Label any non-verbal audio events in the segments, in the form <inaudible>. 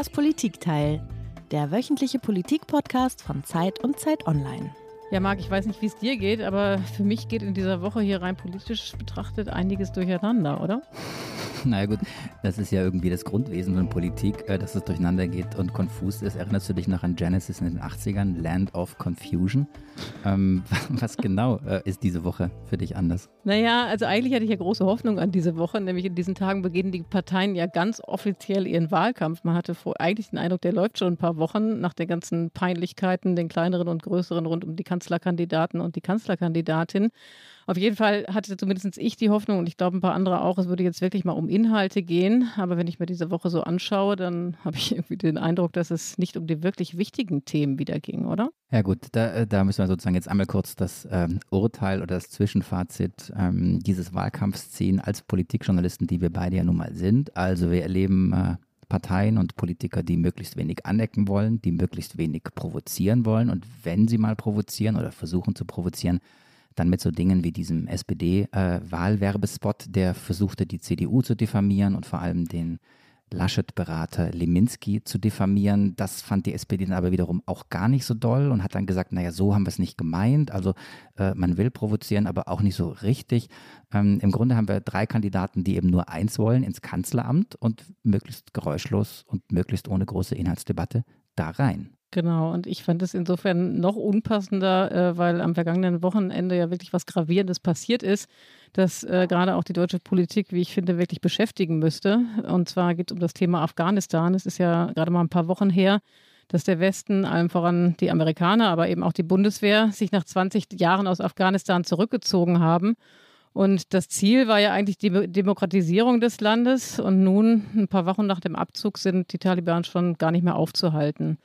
Das Politikteil, der wöchentliche Politikpodcast von Zeit und Zeit Online. Ja, Marc, ich weiß nicht, wie es dir geht, aber für mich geht in dieser Woche hier rein politisch betrachtet einiges durcheinander, oder? <laughs> Naja gut, das ist ja irgendwie das Grundwesen von Politik, äh, dass es durcheinander geht und konfus ist. Erinnerst du dich noch an Genesis in den 80ern, Land of Confusion? Ähm, <laughs> was genau äh, ist diese Woche für dich anders? Naja, also eigentlich hatte ich ja große Hoffnung an diese Woche, nämlich in diesen Tagen beginnen die Parteien ja ganz offiziell ihren Wahlkampf. Man hatte vor, eigentlich den Eindruck, der läuft schon ein paar Wochen nach den ganzen Peinlichkeiten, den kleineren und größeren rund um die Kanzlerkandidaten und die Kanzlerkandidatin. Auf jeden Fall hatte zumindest ich die Hoffnung und ich glaube ein paar andere auch, es würde jetzt wirklich mal um Inhalte gehen. Aber wenn ich mir diese Woche so anschaue, dann <laughs> habe ich irgendwie den Eindruck, dass es nicht um die wirklich wichtigen Themen wieder ging, oder? Ja gut, da, äh, da müssen wir sozusagen jetzt einmal kurz das ähm, Urteil oder das Zwischenfazit ähm, dieses Wahlkampfs ziehen als Politikjournalisten, die wir beide ja nun mal sind. Also wir erleben äh, Parteien und Politiker, die möglichst wenig anecken wollen, die möglichst wenig provozieren wollen. Und wenn sie mal provozieren oder versuchen zu provozieren, dann mit so Dingen wie diesem SPD-Wahlwerbespot, äh, der versuchte, die CDU zu diffamieren und vor allem den Laschet-Berater Leminski zu diffamieren. Das fand die SPD dann aber wiederum auch gar nicht so doll und hat dann gesagt, naja, so haben wir es nicht gemeint. Also äh, man will provozieren, aber auch nicht so richtig. Ähm, Im Grunde haben wir drei Kandidaten, die eben nur eins wollen, ins Kanzleramt und möglichst geräuschlos und möglichst ohne große Inhaltsdebatte da rein. Genau, und ich fand es insofern noch unpassender, äh, weil am vergangenen Wochenende ja wirklich was Gravierendes passiert ist, das äh, gerade auch die deutsche Politik, wie ich finde, wirklich beschäftigen müsste. Und zwar geht es um das Thema Afghanistan. Es ist ja gerade mal ein paar Wochen her, dass der Westen, allem voran die Amerikaner, aber eben auch die Bundeswehr, sich nach 20 Jahren aus Afghanistan zurückgezogen haben. Und das Ziel war ja eigentlich die Demokratisierung des Landes. Und nun, ein paar Wochen nach dem Abzug, sind die Taliban schon gar nicht mehr aufzuhalten.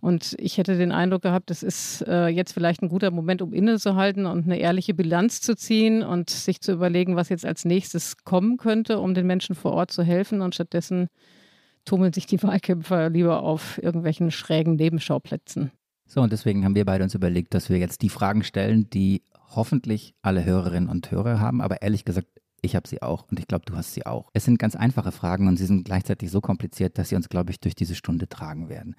Und ich hätte den Eindruck gehabt, es ist äh, jetzt vielleicht ein guter Moment, um innezuhalten und eine ehrliche Bilanz zu ziehen und sich zu überlegen, was jetzt als nächstes kommen könnte, um den Menschen vor Ort zu helfen. Und stattdessen tummeln sich die <laughs> Wahlkämpfer lieber auf irgendwelchen schrägen Nebenschauplätzen. So, und deswegen haben wir beide uns überlegt, dass wir jetzt die Fragen stellen, die hoffentlich alle Hörerinnen und Hörer haben, aber ehrlich gesagt, ich habe sie auch und ich glaube, du hast sie auch. Es sind ganz einfache Fragen und sie sind gleichzeitig so kompliziert, dass sie uns, glaube ich, durch diese Stunde tragen werden.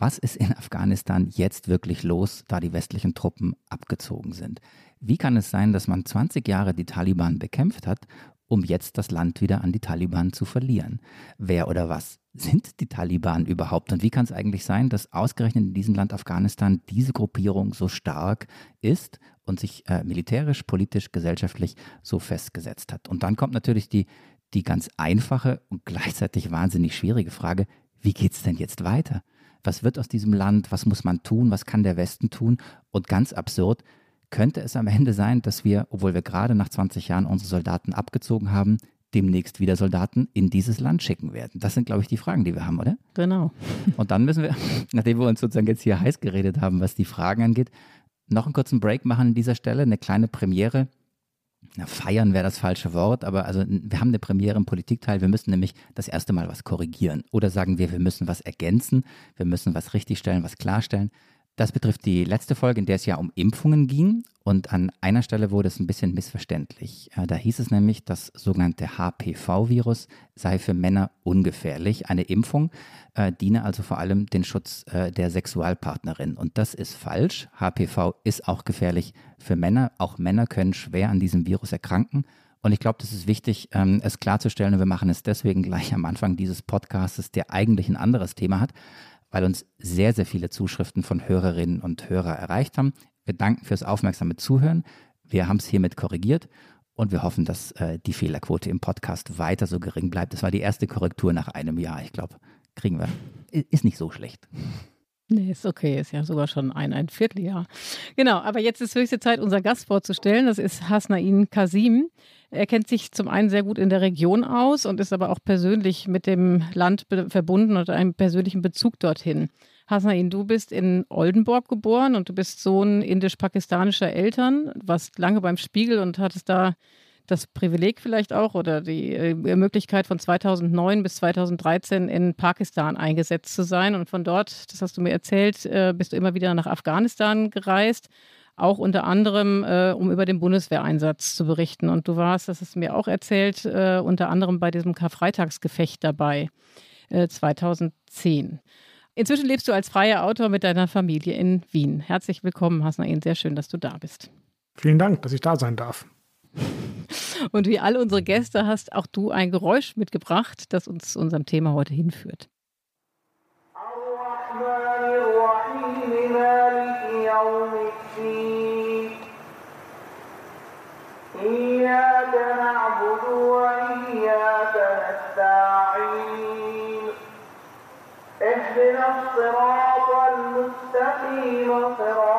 Was ist in Afghanistan jetzt wirklich los, da die westlichen Truppen abgezogen sind? Wie kann es sein, dass man 20 Jahre die Taliban bekämpft hat, um jetzt das Land wieder an die Taliban zu verlieren? Wer oder was sind die Taliban überhaupt? Und wie kann es eigentlich sein, dass ausgerechnet in diesem Land Afghanistan diese Gruppierung so stark ist und sich äh, militärisch, politisch, gesellschaftlich so festgesetzt hat? Und dann kommt natürlich die, die ganz einfache und gleichzeitig wahnsinnig schwierige Frage, wie geht es denn jetzt weiter? Was wird aus diesem Land, was muss man tun, was kann der Westen tun. Und ganz absurd, könnte es am Ende sein, dass wir, obwohl wir gerade nach 20 Jahren unsere Soldaten abgezogen haben, demnächst wieder Soldaten in dieses Land schicken werden? Das sind, glaube ich, die Fragen, die wir haben, oder? Genau. Und dann müssen wir, <laughs> nachdem wir uns sozusagen jetzt hier heiß geredet haben, was die Fragen angeht, noch einen kurzen Break machen an dieser Stelle, eine kleine Premiere na, feiern wäre das falsche Wort, aber also wir haben eine Premiere im Politikteil, wir müssen nämlich das erste Mal was korrigieren. Oder sagen wir, wir müssen was ergänzen, wir müssen was richtigstellen, was klarstellen. Das betrifft die letzte Folge, in der es ja um Impfungen ging. Und an einer Stelle wurde es ein bisschen missverständlich. Äh, da hieß es nämlich, das sogenannte HPV-Virus sei für Männer ungefährlich. Eine Impfung äh, diene also vor allem den Schutz äh, der Sexualpartnerin. Und das ist falsch. HPV ist auch gefährlich für Männer. Auch Männer können schwer an diesem Virus erkranken. Und ich glaube, das ist wichtig, ähm, es klarzustellen. Und wir machen es deswegen gleich am Anfang dieses Podcasts, der eigentlich ein anderes Thema hat weil uns sehr, sehr viele Zuschriften von Hörerinnen und Hörern erreicht haben. Wir danken fürs aufmerksame Zuhören. Wir haben es hiermit korrigiert und wir hoffen, dass äh, die Fehlerquote im Podcast weiter so gering bleibt. Das war die erste Korrektur nach einem Jahr. Ich glaube, kriegen wir. Ist nicht so schlecht. Nee, ist okay, ist ja sogar schon ein, ein Vierteljahr. Genau, aber jetzt ist höchste Zeit, unser Gast vorzustellen. Das ist Hasnain Kasim. Er kennt sich zum einen sehr gut in der Region aus und ist aber auch persönlich mit dem Land verbunden und einen persönlichen Bezug dorthin. Hasnain, du bist in Oldenburg geboren und du bist Sohn indisch-pakistanischer Eltern, warst lange beim Spiegel und hattest da das Privileg vielleicht auch oder die äh, Möglichkeit von 2009 bis 2013 in Pakistan eingesetzt zu sein. Und von dort, das hast du mir erzählt, äh, bist du immer wieder nach Afghanistan gereist, auch unter anderem, äh, um über den Bundeswehreinsatz zu berichten. Und du warst, das hast du mir auch erzählt, unter anderem bei diesem Karfreitagsgefecht dabei. äh, 2010. Inzwischen lebst du als freier Autor mit deiner Familie in Wien. Herzlich willkommen, Hasnain. Sehr schön, dass du da bist. Vielen Dank, dass ich da sein darf. Und wie alle unsere Gäste hast auch du ein Geräusch mitgebracht, das uns zu unserem Thema heute hinführt. إياك نعبد وإياك نستعين اهدنا الصراط المستقيم صراط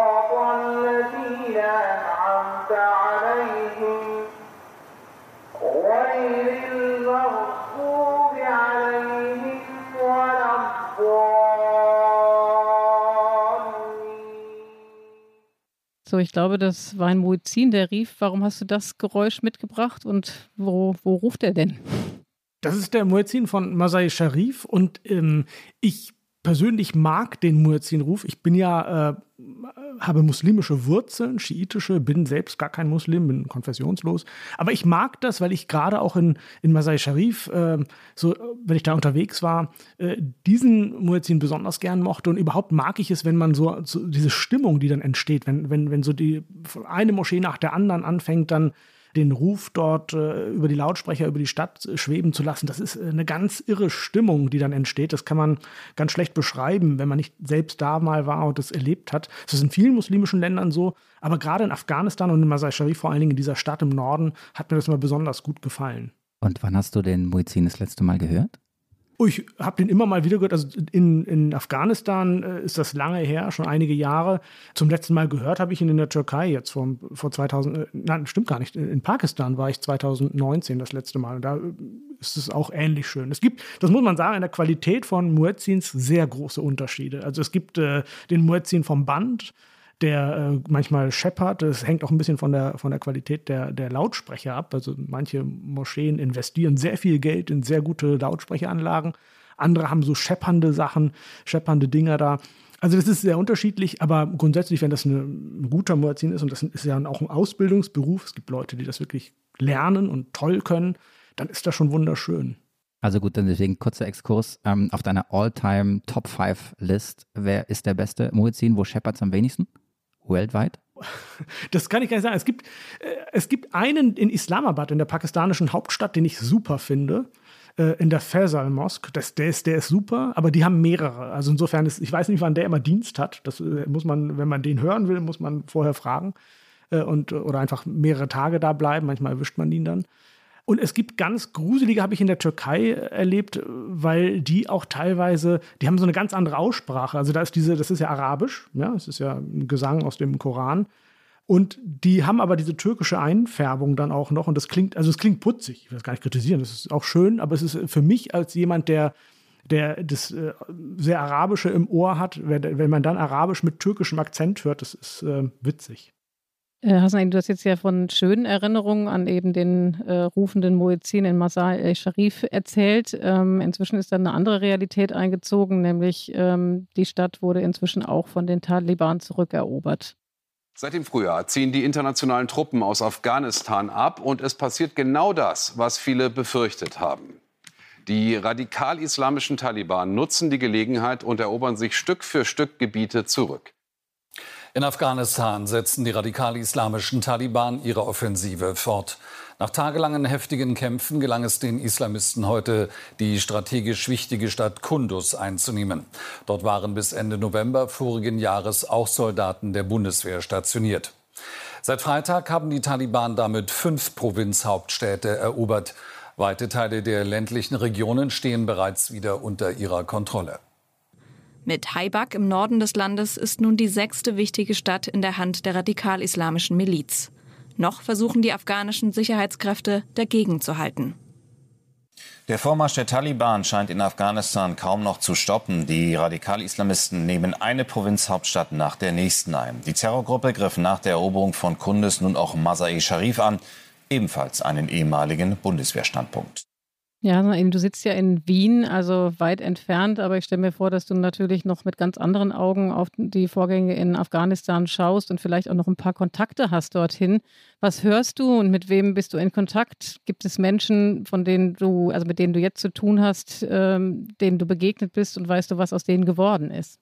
So, ich glaube, das war ein Muezzin, der rief. Warum hast du das Geräusch mitgebracht und wo, wo ruft er denn? Das ist der Muezzin von Masai Sharif und ähm, ich persönlich mag den Muezzin-Ruf. Ich bin ja, äh, habe muslimische Wurzeln, schiitische, bin selbst gar kein Muslim, bin konfessionslos. Aber ich mag das, weil ich gerade auch in, in Masai Sharif, äh, so, wenn ich da unterwegs war, äh, diesen Muezzin besonders gern mochte. Und überhaupt mag ich es, wenn man so, so diese Stimmung, die dann entsteht, wenn, wenn, wenn so die eine Moschee nach der anderen anfängt, dann den Ruf dort äh, über die Lautsprecher, über die Stadt schweben zu lassen. Das ist äh, eine ganz irre Stimmung, die dann entsteht. Das kann man ganz schlecht beschreiben, wenn man nicht selbst da mal war und das erlebt hat. Das ist in vielen muslimischen Ländern so, aber gerade in Afghanistan und in Masai Sharif, vor allen Dingen in dieser Stadt im Norden, hat mir das immer besonders gut gefallen. Und wann hast du den Muezzin das letzte Mal gehört? Oh, ich habe den immer mal wieder gehört. Also in, in Afghanistan äh, ist das lange her, schon einige Jahre. Zum letzten Mal gehört habe ich ihn in der Türkei jetzt vor, vor 2000. Äh, nein, stimmt gar nicht. In Pakistan war ich 2019 das letzte Mal. Und da äh, ist es auch ähnlich schön. Es gibt, das muss man sagen, in der Qualität von Muezzins sehr große Unterschiede. Also es gibt äh, den Muezzin vom Band der äh, manchmal scheppert. Das hängt auch ein bisschen von der, von der Qualität der, der Lautsprecher ab. Also manche Moscheen investieren sehr viel Geld in sehr gute Lautsprecheranlagen. Andere haben so scheppernde Sachen, scheppernde Dinger da. Also das ist sehr unterschiedlich, aber grundsätzlich, wenn das ein guter Muezzin ist, und das ist ja auch ein Ausbildungsberuf, es gibt Leute, die das wirklich lernen und toll können, dann ist das schon wunderschön. Also gut, dann deswegen kurzer Exkurs. Ähm, auf deiner All-Time Top 5 List, wer ist der beste Muezzin? Wo scheppert es am wenigsten? Worldwide? Das kann ich gar nicht sagen. Es gibt, äh, es gibt einen in Islamabad, in der pakistanischen Hauptstadt, den ich super finde. Äh, in der Faisal Mosque. Das, der, ist, der ist super, aber die haben mehrere. Also insofern ist, ich weiß nicht, wann der immer Dienst hat. Das äh, muss man, wenn man den hören will, muss man vorher fragen. Und, oder einfach mehrere Tage da bleiben. Manchmal erwischt man ihn dann. Und es gibt ganz gruselige, habe ich in der Türkei erlebt, weil die auch teilweise, die haben so eine ganz andere Aussprache. Also da ist diese, das ist ja Arabisch, ja, es ist ja ein Gesang aus dem Koran. Und die haben aber diese türkische Einfärbung dann auch noch. Und das klingt, also es klingt putzig. Ich will das gar nicht kritisieren, das ist auch schön, aber es ist für mich als jemand, der der das äh, sehr Arabische im Ohr hat, wenn, wenn, man dann Arabisch mit türkischem Akzent hört, das ist äh, witzig. Äh, Hassan, du hast jetzt ja von schönen Erinnerungen an eben den äh, rufenden Muezzin in Masai el-Sharif erzählt. Ähm, inzwischen ist dann eine andere Realität eingezogen, nämlich ähm, die Stadt wurde inzwischen auch von den Taliban zurückerobert. Seit dem Frühjahr ziehen die internationalen Truppen aus Afghanistan ab und es passiert genau das, was viele befürchtet haben. Die radikal-islamischen Taliban nutzen die Gelegenheit und erobern sich Stück für Stück Gebiete zurück. In Afghanistan setzen die radikal-islamischen Taliban ihre Offensive fort. Nach tagelangen heftigen Kämpfen gelang es den Islamisten heute, die strategisch wichtige Stadt Kunduz einzunehmen. Dort waren bis Ende November vorigen Jahres auch Soldaten der Bundeswehr stationiert. Seit Freitag haben die Taliban damit fünf Provinzhauptstädte erobert. Weite Teile der ländlichen Regionen stehen bereits wieder unter ihrer Kontrolle. Mit Haibak im Norden des Landes ist nun die sechste wichtige Stadt in der Hand der radikal-islamischen Miliz. Noch versuchen die afghanischen Sicherheitskräfte dagegen zu halten. Der Vormarsch der Taliban scheint in Afghanistan kaum noch zu stoppen. Die Radikal-Islamisten nehmen eine Provinzhauptstadt nach der nächsten ein. Die Terrorgruppe griff nach der Eroberung von Kunduz nun auch Masai Sharif an, ebenfalls einen ehemaligen Bundeswehrstandpunkt. Ja, du sitzt ja in Wien, also weit entfernt, aber ich stelle mir vor, dass du natürlich noch mit ganz anderen Augen auf die Vorgänge in Afghanistan schaust und vielleicht auch noch ein paar Kontakte hast dorthin. Was hörst du und mit wem bist du in Kontakt? Gibt es Menschen, von denen du, also mit denen du jetzt zu tun hast, ähm, denen du begegnet bist und weißt du, was aus denen geworden ist?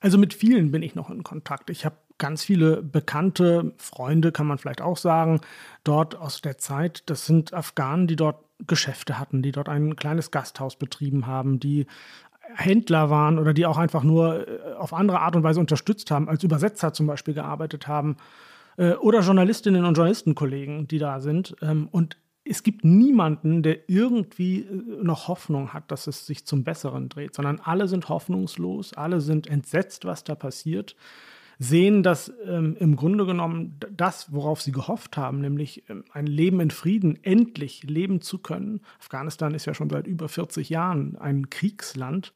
Also mit vielen bin ich noch in Kontakt. Ich habe ganz viele bekannte Freunde, kann man vielleicht auch sagen, dort aus der Zeit. Das sind Afghanen, die dort Geschäfte hatten, die dort ein kleines Gasthaus betrieben haben, die Händler waren oder die auch einfach nur äh, auf andere Art und Weise unterstützt haben, als Übersetzer zum Beispiel gearbeitet haben äh, oder Journalistinnen und Journalistenkollegen, die da sind. Ähm, und es gibt niemanden, der irgendwie äh, noch Hoffnung hat, dass es sich zum Besseren dreht, sondern alle sind hoffnungslos, alle sind entsetzt, was da passiert sehen, dass ähm, im Grunde genommen das, worauf sie gehofft haben, nämlich ähm, ein Leben in Frieden, endlich leben zu können. Afghanistan ist ja schon seit über 40 Jahren ein Kriegsland,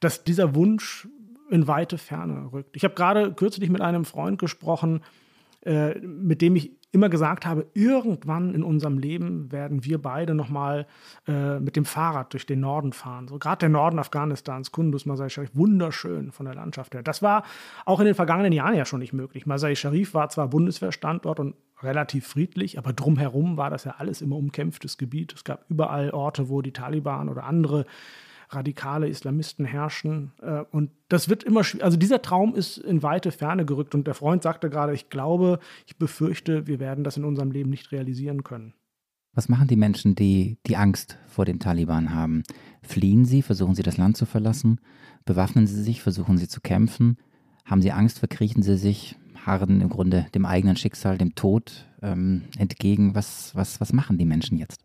dass dieser Wunsch in weite Ferne rückt. Ich habe gerade kürzlich mit einem Freund gesprochen, äh, mit dem ich immer gesagt habe, irgendwann in unserem Leben werden wir beide nochmal äh, mit dem Fahrrad durch den Norden fahren. So gerade der Norden Afghanistans, Kunduz, Masai Sharif, wunderschön von der Landschaft her. Das war auch in den vergangenen Jahren ja schon nicht möglich. Masai Sharif war zwar Bundeswehrstandort und relativ friedlich, aber drumherum war das ja alles immer umkämpftes Gebiet. Es gab überall Orte, wo die Taliban oder andere radikale Islamisten herrschen. Äh, und das wird immer schwierig. Also dieser Traum ist in weite Ferne gerückt. Und der Freund sagte gerade, ich glaube, ich befürchte, wir werden das in unserem Leben nicht realisieren können. Was machen die Menschen, die die Angst vor den Taliban haben? Fliehen sie? Versuchen sie das Land zu verlassen? Bewaffnen sie sich? Versuchen sie zu kämpfen? Haben sie Angst? Verkriechen sie sich? Harren im Grunde dem eigenen Schicksal, dem Tod ähm, entgegen? Was, was, was machen die Menschen jetzt?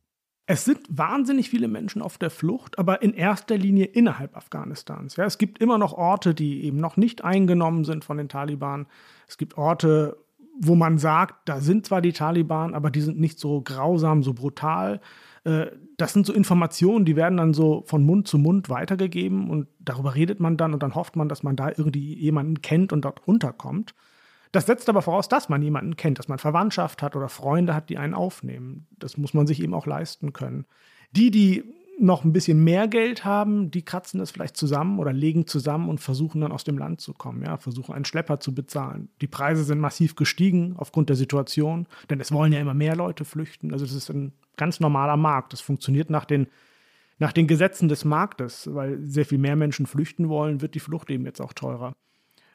Es sind wahnsinnig viele Menschen auf der Flucht, aber in erster Linie innerhalb Afghanistans. Ja, es gibt immer noch Orte, die eben noch nicht eingenommen sind von den Taliban. Es gibt Orte, wo man sagt, da sind zwar die Taliban, aber die sind nicht so grausam, so brutal. Äh, das sind so Informationen, die werden dann so von Mund zu Mund weitergegeben und darüber redet man dann und dann hofft man, dass man da irgendwie jemanden kennt und dort runterkommt. Das setzt aber voraus, dass man jemanden kennt, dass man Verwandtschaft hat oder Freunde hat, die einen aufnehmen. Das muss man sich eben auch leisten können. Die, die noch ein bisschen mehr Geld haben, die kratzen das vielleicht zusammen oder legen zusammen und versuchen dann aus dem Land zu kommen, ja, versuchen einen Schlepper zu bezahlen. Die Preise sind massiv gestiegen aufgrund der Situation, denn es wollen ja immer mehr Leute flüchten. Also das ist ein ganz normaler Markt. Das funktioniert nach den, nach den Gesetzen des Marktes, weil sehr viel mehr Menschen flüchten wollen, wird die Flucht eben jetzt auch teurer.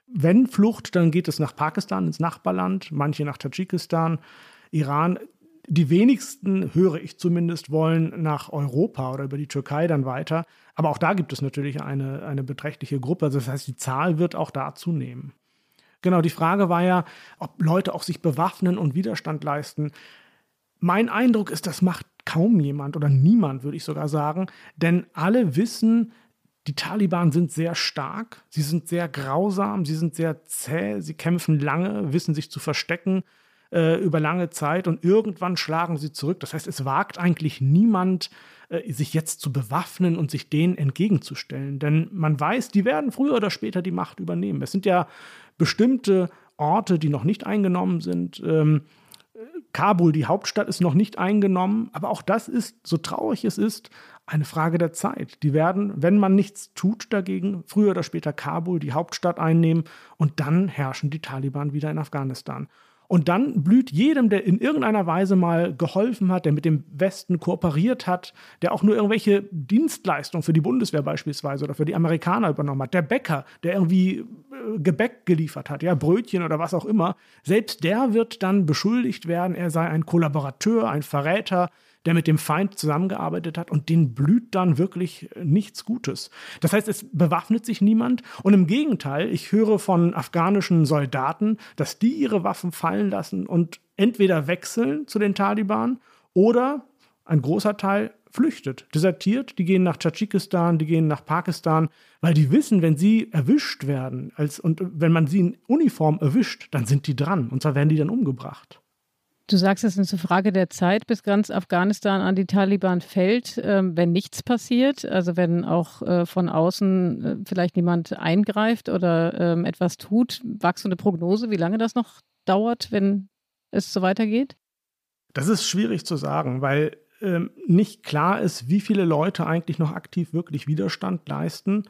Wenn Flucht, dann geht es nach Pakistan, ins Nachbarland, manche nach Tadschikistan, Iran. Die wenigsten, höre ich zumindest, wollen nach Europa oder über die Türkei dann weiter. Aber auch da gibt es natürlich eine, eine beträchtliche Gruppe. Also das heißt, die Zahl wird auch da zunehmen. Genau, die Frage war ja, ob Leute auch sich bewaffnen und Widerstand leisten. Mein Eindruck ist, das macht kaum jemand oder niemand, würde ich sogar sagen. Denn alle wissen, die Taliban sind sehr stark, sie sind sehr grausam, sie sind sehr zäh, sie kämpfen lange, wissen sich zu verstecken äh, über lange Zeit und irgendwann schlagen sie zurück. Das heißt, es wagt eigentlich niemand, äh, sich jetzt zu bewaffnen und sich denen entgegenzustellen. Denn man weiß, die werden früher oder später die Macht übernehmen. Es sind ja bestimmte Orte, die noch nicht eingenommen sind. Ähm, Kabul, die Hauptstadt, ist noch nicht eingenommen, aber auch das ist, so traurig es ist, eine Frage der Zeit. Die werden, wenn man nichts tut dagegen, früher oder später Kabul, die Hauptstadt einnehmen und dann herrschen die Taliban wieder in Afghanistan. Und dann blüht jedem, der in irgendeiner Weise mal geholfen hat, der mit dem Westen kooperiert hat, der auch nur irgendwelche Dienstleistungen für die Bundeswehr beispielsweise oder für die Amerikaner übernommen hat, der Bäcker, der irgendwie äh, Gebäck geliefert hat, ja, Brötchen oder was auch immer, selbst der wird dann beschuldigt werden, er sei ein Kollaborateur, ein Verräter, der mit dem Feind zusammengearbeitet hat und den blüht dann wirklich nichts Gutes. Das heißt, es bewaffnet sich niemand und im Gegenteil, ich höre von afghanischen Soldaten, dass die ihre Waffen fallen lassen und entweder wechseln zu den Taliban oder ein großer Teil flüchtet, desertiert, die gehen nach Tadschikistan, die gehen nach Pakistan, weil die wissen, wenn sie erwischt werden als, und wenn man sie in Uniform erwischt, dann sind die dran und zwar werden die dann umgebracht. Du sagst, es ist eine Frage der Zeit, bis ganz Afghanistan an die Taliban fällt, ähm, wenn nichts passiert, also wenn auch äh, von außen äh, vielleicht niemand eingreift oder ähm, etwas tut. Eine Prognose, wie lange das noch dauert, wenn es so weitergeht? Das ist schwierig zu sagen, weil ähm, nicht klar ist, wie viele Leute eigentlich noch aktiv wirklich Widerstand leisten.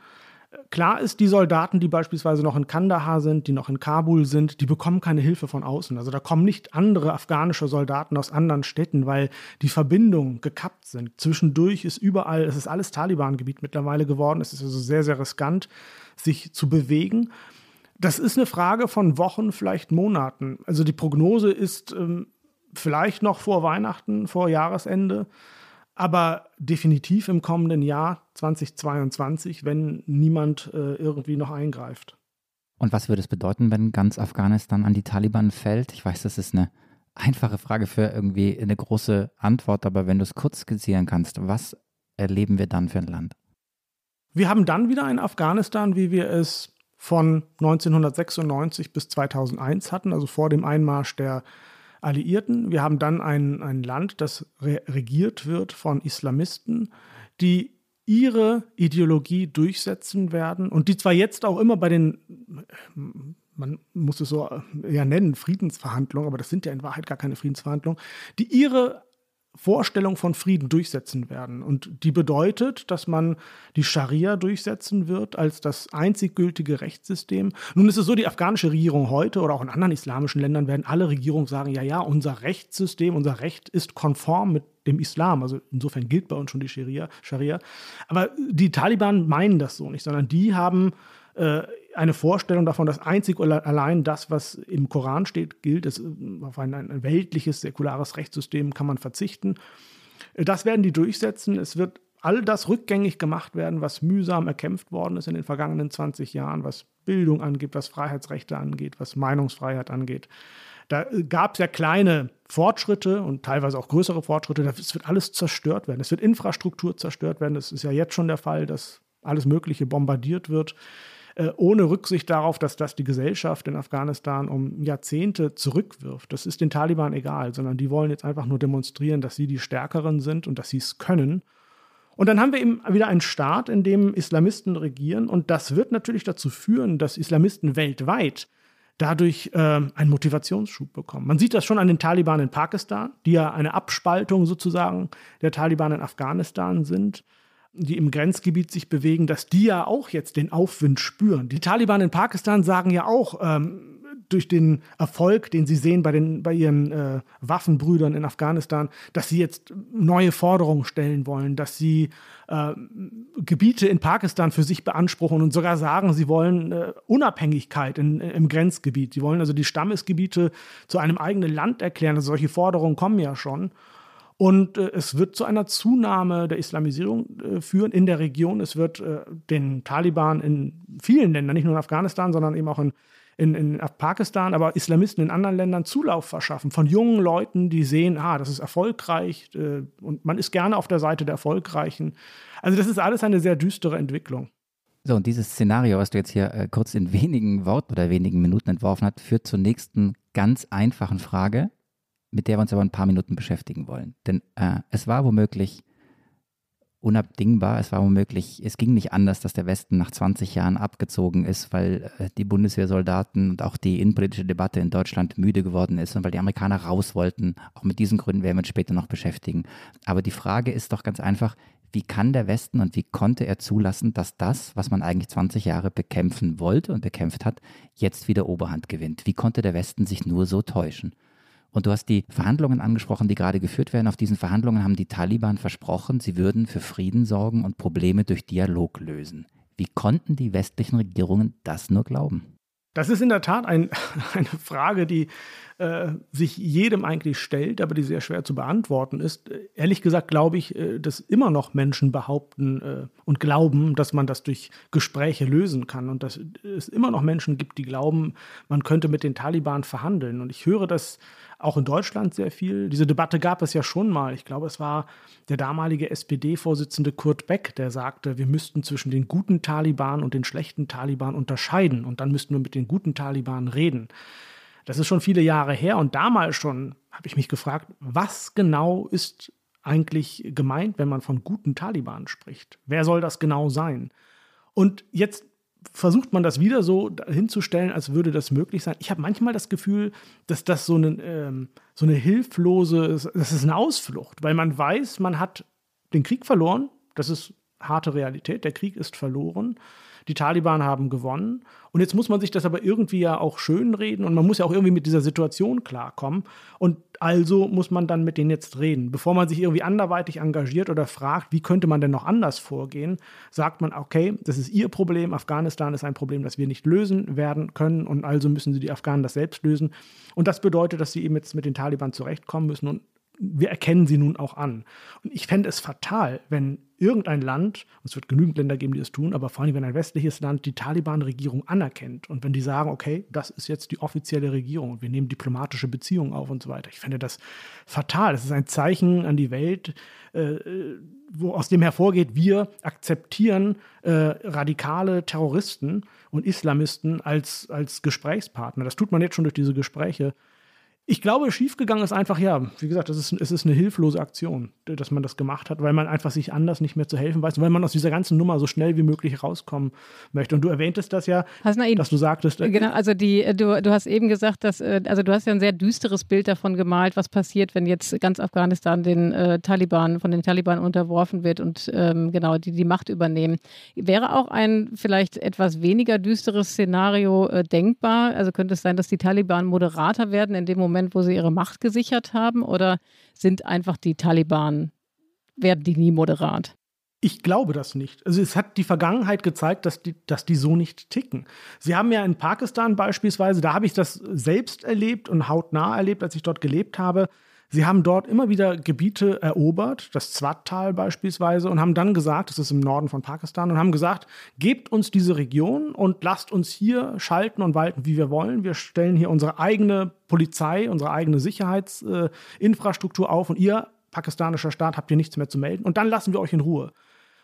Klar ist, die Soldaten, die beispielsweise noch in Kandahar sind, die noch in Kabul sind, die bekommen keine Hilfe von außen. Also da kommen nicht andere afghanische Soldaten aus anderen Städten, weil die Verbindungen gekappt sind. Zwischendurch ist überall, es ist alles Taliban-Gebiet mittlerweile geworden. Es ist also sehr, sehr riskant, sich zu bewegen. Das ist eine Frage von Wochen, vielleicht Monaten. Also die Prognose ist ähm, vielleicht noch vor Weihnachten, vor Jahresende aber definitiv im kommenden Jahr 2022, wenn niemand äh, irgendwie noch eingreift. Und was würde es bedeuten, wenn ganz Afghanistan an die Taliban fällt? Ich weiß, das ist eine einfache Frage für irgendwie eine große Antwort, aber wenn du es kurz skizzieren kannst, was erleben wir dann für ein Land? Wir haben dann wieder ein Afghanistan, wie wir es von 1996 bis 2001 hatten, also vor dem Einmarsch der Alliierten. Wir haben dann ein, ein Land, das re regiert wird von Islamisten, die ihre Ideologie durchsetzen werden und die zwar jetzt auch immer bei den, man muss es so ja nennen, Friedensverhandlungen, aber das sind ja in Wahrheit gar keine Friedensverhandlungen, die ihre Vorstellung von Frieden durchsetzen werden. Und die bedeutet, dass man die Scharia durchsetzen wird als das einzig gültige Rechtssystem. Nun ist es so, die afghanische Regierung heute oder auch in anderen islamischen Ländern werden alle Regierungen sagen, ja, ja, unser Rechtssystem, unser Recht ist konform mit dem Islam. Also insofern gilt bei uns schon die Scharia. Scharia. Aber die Taliban meinen das so nicht, sondern die haben äh, eine Vorstellung davon, dass einzig und allein das, was im Koran steht, gilt. Das, auf ein, ein weltliches, säkulares Rechtssystem kann man verzichten. Das werden die durchsetzen. Es wird all das rückgängig gemacht werden, was mühsam erkämpft worden ist in den vergangenen 20 Jahren, was Bildung angeht, was Freiheitsrechte angeht, was Meinungsfreiheit angeht. Da gab es ja kleine Fortschritte und teilweise auch größere Fortschritte. Es wird alles zerstört werden. Es wird Infrastruktur zerstört werden. Das ist ja jetzt schon der Fall, dass alles Mögliche bombardiert wird. Äh, ohne Rücksicht darauf, dass das die Gesellschaft in Afghanistan um Jahrzehnte zurückwirft. Das ist den Taliban egal, sondern die wollen jetzt einfach nur demonstrieren, dass sie die Stärkeren sind und dass sie es können. Und dann haben wir eben wieder einen Staat, in dem Islamisten regieren. Und das wird natürlich dazu führen, dass Islamisten weltweit dadurch äh, einen Motivationsschub bekommen. Man sieht das schon an den Taliban in Pakistan, die ja eine Abspaltung sozusagen der Taliban in Afghanistan sind die im Grenzgebiet sich bewegen, dass die ja auch jetzt den Aufwind spüren. Die Taliban in Pakistan sagen ja auch, ähm, durch den Erfolg, den sie sehen bei, den, bei ihren äh, Waffenbrüdern in Afghanistan, dass sie jetzt neue Forderungen stellen wollen, dass sie äh, Gebiete in Pakistan für sich beanspruchen und sogar sagen, sie wollen äh, Unabhängigkeit in, im Grenzgebiet. Sie wollen also die Stammesgebiete zu einem eigenen Land erklären. Also solche Forderungen kommen ja schon. Und äh, es wird zu einer Zunahme der Islamisierung äh, führen in der Region. Es wird äh, den Taliban in vielen Ländern, nicht nur in Afghanistan, sondern eben auch in, in, in Pakistan, aber Islamisten in anderen Ländern Zulauf verschaffen von jungen Leuten, die sehen, ah, das ist erfolgreich äh, und man ist gerne auf der Seite der Erfolgreichen. Also das ist alles eine sehr düstere Entwicklung. So, und dieses Szenario, was du jetzt hier äh, kurz in wenigen Worten oder wenigen Minuten entworfen hast, führt zur nächsten ganz einfachen Frage mit der wir uns aber ein paar Minuten beschäftigen wollen. Denn äh, es war womöglich unabdingbar, es war womöglich, es ging nicht anders, dass der Westen nach 20 Jahren abgezogen ist, weil äh, die Bundeswehrsoldaten und auch die innenpolitische Debatte in Deutschland müde geworden ist und weil die Amerikaner raus wollten. Auch mit diesen Gründen werden wir uns später noch beschäftigen. Aber die Frage ist doch ganz einfach, wie kann der Westen und wie konnte er zulassen, dass das, was man eigentlich 20 Jahre bekämpfen wollte und bekämpft hat, jetzt wieder Oberhand gewinnt? Wie konnte der Westen sich nur so täuschen? Und du hast die Verhandlungen angesprochen, die gerade geführt werden. Auf diesen Verhandlungen haben die Taliban versprochen, sie würden für Frieden sorgen und Probleme durch Dialog lösen. Wie konnten die westlichen Regierungen das nur glauben? Das ist in der Tat ein, <laughs> eine Frage, die äh, sich jedem eigentlich stellt, aber die sehr schwer zu beantworten ist. Ehrlich gesagt glaube ich, äh, dass immer noch Menschen behaupten äh, und glauben, dass man das durch Gespräche lösen kann und dass es immer noch Menschen gibt, die glauben, man könnte mit den Taliban verhandeln. Und ich höre das auch in Deutschland sehr viel. Diese Debatte gab es ja schon mal. Ich glaube, es war der damalige SPD-Vorsitzende Kurt Beck, der sagte, wir müssten zwischen den guten Taliban und den schlechten Taliban unterscheiden und dann müssten wir mit den guten Taliban reden. Das ist schon viele Jahre her und damals schon habe ich mich gefragt, was genau ist eigentlich gemeint, wenn man von guten Taliban spricht? Wer soll das genau sein? Und jetzt versucht man das wieder so hinzustellen, als würde das möglich sein. Ich habe manchmal das Gefühl, dass das so eine, ähm, so eine hilflose, das ist eine Ausflucht, weil man weiß, man hat den Krieg verloren. Das ist harte Realität. Der Krieg ist verloren. Die Taliban haben gewonnen. Und jetzt muss man sich das aber irgendwie ja auch schönreden und man muss ja auch irgendwie mit dieser Situation klarkommen. Und also muss man dann mit denen jetzt reden. Bevor man sich irgendwie anderweitig engagiert oder fragt, wie könnte man denn noch anders vorgehen, sagt man, okay, das ist ihr Problem. Afghanistan ist ein Problem, das wir nicht lösen werden können. Und also müssen sie die Afghanen das selbst lösen. Und das bedeutet, dass sie eben jetzt mit den Taliban zurechtkommen müssen. Und wir erkennen sie nun auch an. Und ich fände es fatal, wenn irgendein Land, und es wird genügend Länder geben, die es tun, aber vor allem, wenn ein westliches Land die Taliban-Regierung anerkennt und wenn die sagen, okay, das ist jetzt die offizielle Regierung und wir nehmen diplomatische Beziehungen auf und so weiter. Ich fände das fatal. Das ist ein Zeichen an die Welt, äh, wo aus dem hervorgeht, wir akzeptieren äh, radikale Terroristen und Islamisten als, als Gesprächspartner. Das tut man jetzt schon durch diese Gespräche. Ich glaube, schiefgegangen ist einfach, ja, wie gesagt, es ist, es ist eine hilflose Aktion, dass man das gemacht hat, weil man einfach sich anders nicht mehr zu helfen weiß weil man aus dieser ganzen Nummer so schnell wie möglich rauskommen möchte. Und du erwähntest das ja, Hasnain, dass du sagtest. Äh, genau, also die, du, du hast eben gesagt, dass, äh, also du hast ja ein sehr düsteres Bild davon gemalt, was passiert, wenn jetzt ganz Afghanistan den äh, Taliban, von den Taliban unterworfen wird und ähm, genau, die die Macht übernehmen. Wäre auch ein vielleicht etwas weniger düsteres Szenario äh, denkbar? Also könnte es sein, dass die Taliban moderater werden in dem Moment, Moment, wo sie ihre Macht gesichert haben? Oder sind einfach die Taliban, werden die nie moderat? Ich glaube das nicht. Also es hat die Vergangenheit gezeigt, dass die, dass die so nicht ticken. Sie haben ja in Pakistan beispielsweise, da habe ich das selbst erlebt und hautnah erlebt, als ich dort gelebt habe, Sie haben dort immer wieder Gebiete erobert, das Swat-Tal beispielsweise, und haben dann gesagt, das ist im Norden von Pakistan, und haben gesagt, gebt uns diese Region und lasst uns hier schalten und walten, wie wir wollen. Wir stellen hier unsere eigene Polizei, unsere eigene Sicherheitsinfrastruktur auf und ihr, pakistanischer Staat, habt hier nichts mehr zu melden. Und dann lassen wir euch in Ruhe.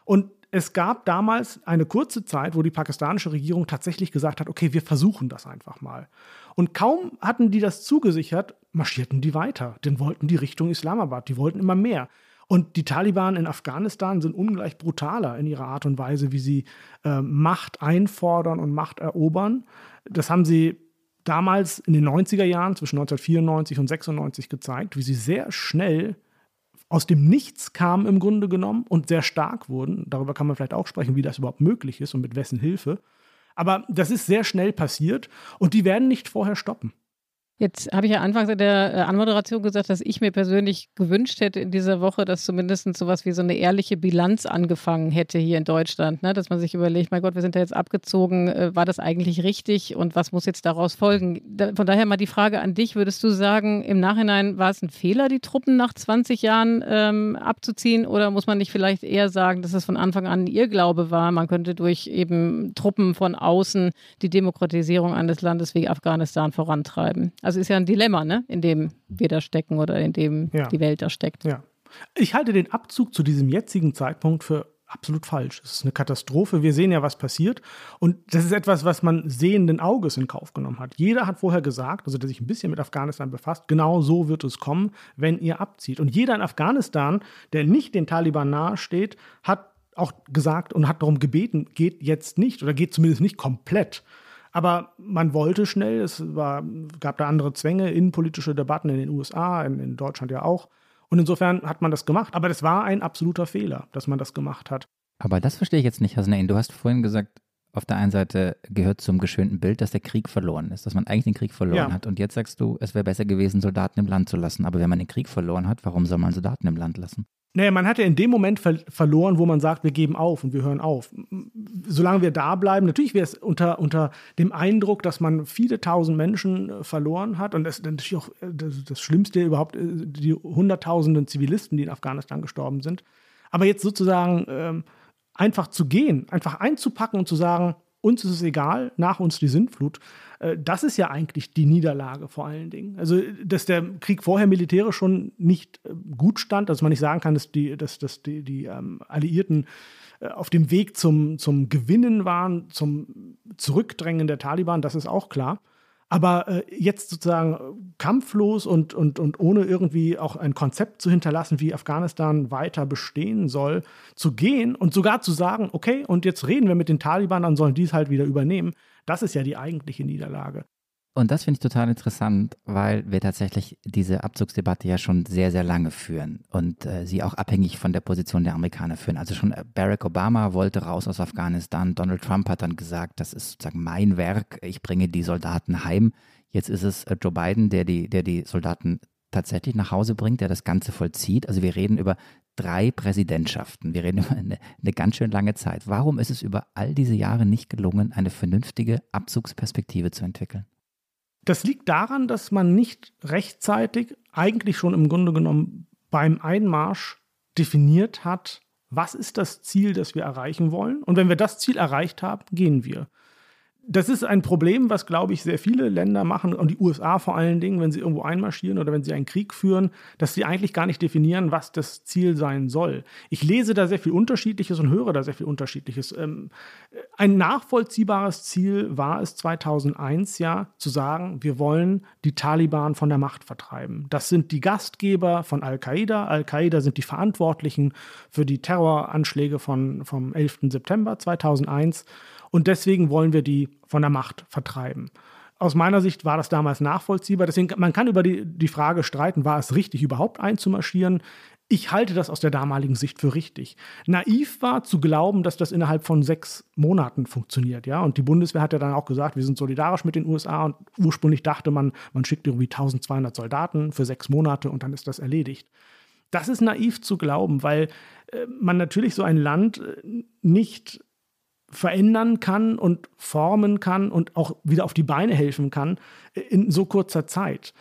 Und es gab damals eine kurze Zeit, wo die pakistanische Regierung tatsächlich gesagt hat, okay, wir versuchen das einfach mal. Und kaum hatten die das zugesichert, marschierten die weiter. Denn wollten die Richtung Islamabad, die wollten immer mehr. Und die Taliban in Afghanistan sind ungleich brutaler in ihrer Art und Weise, wie sie äh, Macht einfordern und Macht erobern. Das haben sie damals in den 90er Jahren, zwischen 1994 und 96 gezeigt, wie sie sehr schnell aus dem Nichts kamen im Grunde genommen und sehr stark wurden. Darüber kann man vielleicht auch sprechen, wie das überhaupt möglich ist und mit wessen Hilfe. Aber das ist sehr schnell passiert und die werden nicht vorher stoppen. Jetzt habe ich ja anfangs in der äh, Anmoderation gesagt, dass ich mir persönlich gewünscht hätte in dieser Woche, dass zumindest sowas wie so eine ehrliche Bilanz angefangen hätte hier in Deutschland. Ne? Dass man sich überlegt, mein Gott, wir sind da jetzt abgezogen, äh, war das eigentlich richtig und was muss jetzt daraus folgen? von daher mal die Frage an dich, würdest du sagen, im Nachhinein war es ein Fehler, die Truppen nach 20 Jahren ähm, abzuziehen oder muss man nicht vielleicht eher sagen, dass es von Anfang an ihr Glaube war, man könnte durch eben Truppen von außen die Demokratisierung eines Landes wie Afghanistan vorantreiben? Also ist ja ein Dilemma, ne? in dem wir da stecken oder in dem ja. die Welt da steckt. Ja. Ich halte den Abzug zu diesem jetzigen Zeitpunkt für absolut falsch. Es ist eine Katastrophe. Wir sehen ja, was passiert. Und das ist etwas, was man sehenden Auges in Kauf genommen hat. Jeder hat vorher gesagt, also der sich ein bisschen mit Afghanistan befasst, genau so wird es kommen, wenn ihr abzieht. Und jeder in Afghanistan, der nicht den Taliban nahesteht, hat auch gesagt und hat darum gebeten, geht jetzt nicht oder geht zumindest nicht komplett. Aber man wollte schnell, es war, gab da andere Zwänge, innenpolitische Debatten in den USA, in, in Deutschland ja auch. Und insofern hat man das gemacht. Aber das war ein absoluter Fehler, dass man das gemacht hat. Aber das verstehe ich jetzt nicht, Hasnain. Du hast vorhin gesagt, auf der einen Seite gehört zum geschönten Bild, dass der Krieg verloren ist, dass man eigentlich den Krieg verloren ja. hat. Und jetzt sagst du, es wäre besser gewesen, Soldaten im Land zu lassen. Aber wenn man den Krieg verloren hat, warum soll man Soldaten im Land lassen? Naja, man hat ja in dem Moment ver verloren, wo man sagt, wir geben auf und wir hören auf. Solange wir da bleiben, natürlich wäre es unter, unter dem Eindruck, dass man viele tausend Menschen äh, verloren hat und das natürlich auch äh, das, das Schlimmste überhaupt, äh, die hunderttausenden Zivilisten, die in Afghanistan gestorben sind. Aber jetzt sozusagen ähm, einfach zu gehen, einfach einzupacken und zu sagen, uns ist es egal, nach uns die Sintflut. Äh, das ist ja eigentlich die Niederlage vor allen Dingen. Also, dass der Krieg vorher militärisch schon nicht äh, gut stand, dass man nicht sagen kann, dass die, dass, dass die, die ähm, Alliierten äh, auf dem Weg zum, zum Gewinnen waren, zum Zurückdrängen der Taliban, das ist auch klar. Aber äh, jetzt sozusagen kampflos und, und, und ohne irgendwie auch ein Konzept zu hinterlassen, wie Afghanistan weiter bestehen soll, zu gehen und sogar zu sagen, okay, und jetzt reden wir mit den Taliban, dann sollen die es halt wieder übernehmen, das ist ja die eigentliche Niederlage. Und das finde ich total interessant, weil wir tatsächlich diese Abzugsdebatte ja schon sehr, sehr lange führen und äh, sie auch abhängig von der Position der Amerikaner führen. Also schon Barack Obama wollte raus aus Afghanistan, Donald Trump hat dann gesagt, das ist sozusagen mein Werk, ich bringe die Soldaten heim. Jetzt ist es äh, Joe Biden, der die, der die Soldaten tatsächlich nach Hause bringt, der das Ganze vollzieht. Also wir reden über drei Präsidentschaften. Wir reden über eine, eine, ganz schön lange Zeit. Warum ist es über all diese Jahre nicht gelungen, eine vernünftige Abzugsperspektive zu entwickeln? Das liegt daran, dass man nicht rechtzeitig, eigentlich schon im Grunde genommen beim Einmarsch definiert hat, was ist das Ziel, das wir erreichen wollen. Und wenn wir das Ziel erreicht haben, gehen wir das ist ein Problem, was, glaube ich, sehr viele Länder machen und die USA vor allen Dingen, wenn sie irgendwo einmarschieren oder wenn sie einen Krieg führen, dass sie eigentlich gar nicht definieren, was das Ziel sein soll. Ich lese da sehr viel Unterschiedliches und höre da sehr viel Unterschiedliches. Ähm, ein nachvollziehbares Ziel war es 2001 ja zu sagen, wir wollen die Taliban von der Macht vertreiben. Das sind die Gastgeber von Al-Qaida. Al-Qaida sind die Verantwortlichen für die Terroranschläge von, vom 11. September 2001. Und deswegen wollen wir die von der Macht vertreiben. Aus meiner Sicht war das damals nachvollziehbar. Deswegen, man kann über die, die Frage streiten, war es richtig, überhaupt einzumarschieren? Ich halte das aus der damaligen Sicht für richtig. Naiv war zu glauben, dass das innerhalb von sechs Monaten funktioniert. Ja? Und die Bundeswehr hat ja dann auch gesagt, wir sind solidarisch mit den USA. Und ursprünglich dachte man, man schickt irgendwie 1200 Soldaten für sechs Monate und dann ist das erledigt. Das ist naiv zu glauben, weil äh, man natürlich so ein Land äh, nicht verändern kann und formen kann und auch wieder auf die Beine helfen kann in so kurzer Zeit.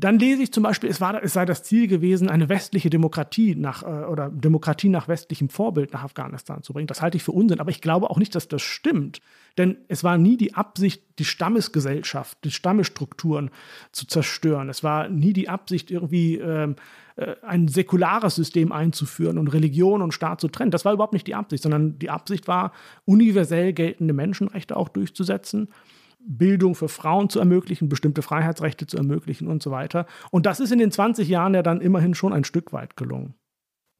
Dann lese ich zum Beispiel, es, war, es sei das Ziel gewesen, eine westliche Demokratie nach äh, oder Demokratie nach westlichem Vorbild nach Afghanistan zu bringen. Das halte ich für Unsinn, aber ich glaube auch nicht, dass das stimmt. Denn es war nie die Absicht, die Stammesgesellschaft, die Stammesstrukturen zu zerstören. Es war nie die Absicht, irgendwie ähm, äh, ein säkulares System einzuführen und Religion und Staat zu trennen. Das war überhaupt nicht die Absicht, sondern die Absicht war, universell geltende Menschenrechte auch durchzusetzen Bildung für Frauen zu ermöglichen, bestimmte Freiheitsrechte zu ermöglichen und so weiter. Und das ist in den 20 Jahren ja dann immerhin schon ein Stück weit gelungen.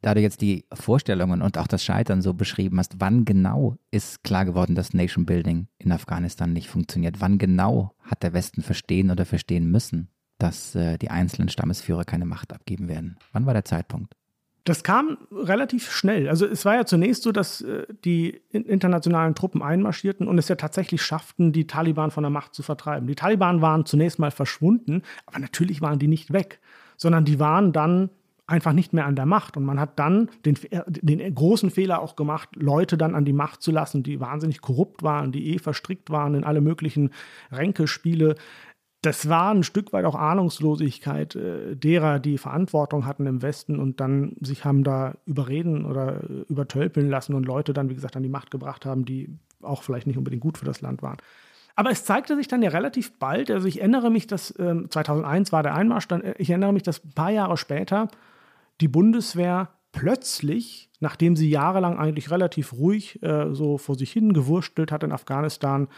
Da du jetzt die Vorstellungen und auch das Scheitern so beschrieben hast, wann genau ist klar geworden, dass Nation Building in Afghanistan nicht funktioniert? Wann genau hat der Westen verstehen oder verstehen müssen, dass äh, die einzelnen Stammesführer keine Macht abgeben werden? Wann war der Zeitpunkt? Das kam relativ schnell. Also es war ja zunächst so, dass äh, die internationalen Truppen einmarschierten und es ja tatsächlich schafften, die Taliban von der Macht zu vertreiben. Die Taliban waren zunächst mal verschwunden, aber natürlich waren die nicht weg, sondern die waren dann einfach nicht mehr an der Macht. Und man hat dann den, den großen Fehler auch gemacht, Leute dann an die Macht zu lassen, die wahnsinnig korrupt waren, die eh verstrickt waren in alle möglichen Ränkespiele das war ein Stück weit auch Ahnungslosigkeit äh, derer, die Verantwortung hatten im Westen und dann sich haben da überreden oder äh, übertölpeln lassen und Leute dann, wie gesagt, an die Macht gebracht haben, die auch vielleicht nicht unbedingt gut für das Land waren. Aber es zeigte sich dann ja relativ bald, also ich erinnere mich, dass äh, 2001 war der Einmarsch, dann, äh, ich erinnere mich, dass ein paar Jahre später die Bundeswehr plötzlich, nachdem sie jahrelang eigentlich relativ ruhig äh, so vor sich hin gewurstelt hat in Afghanistan,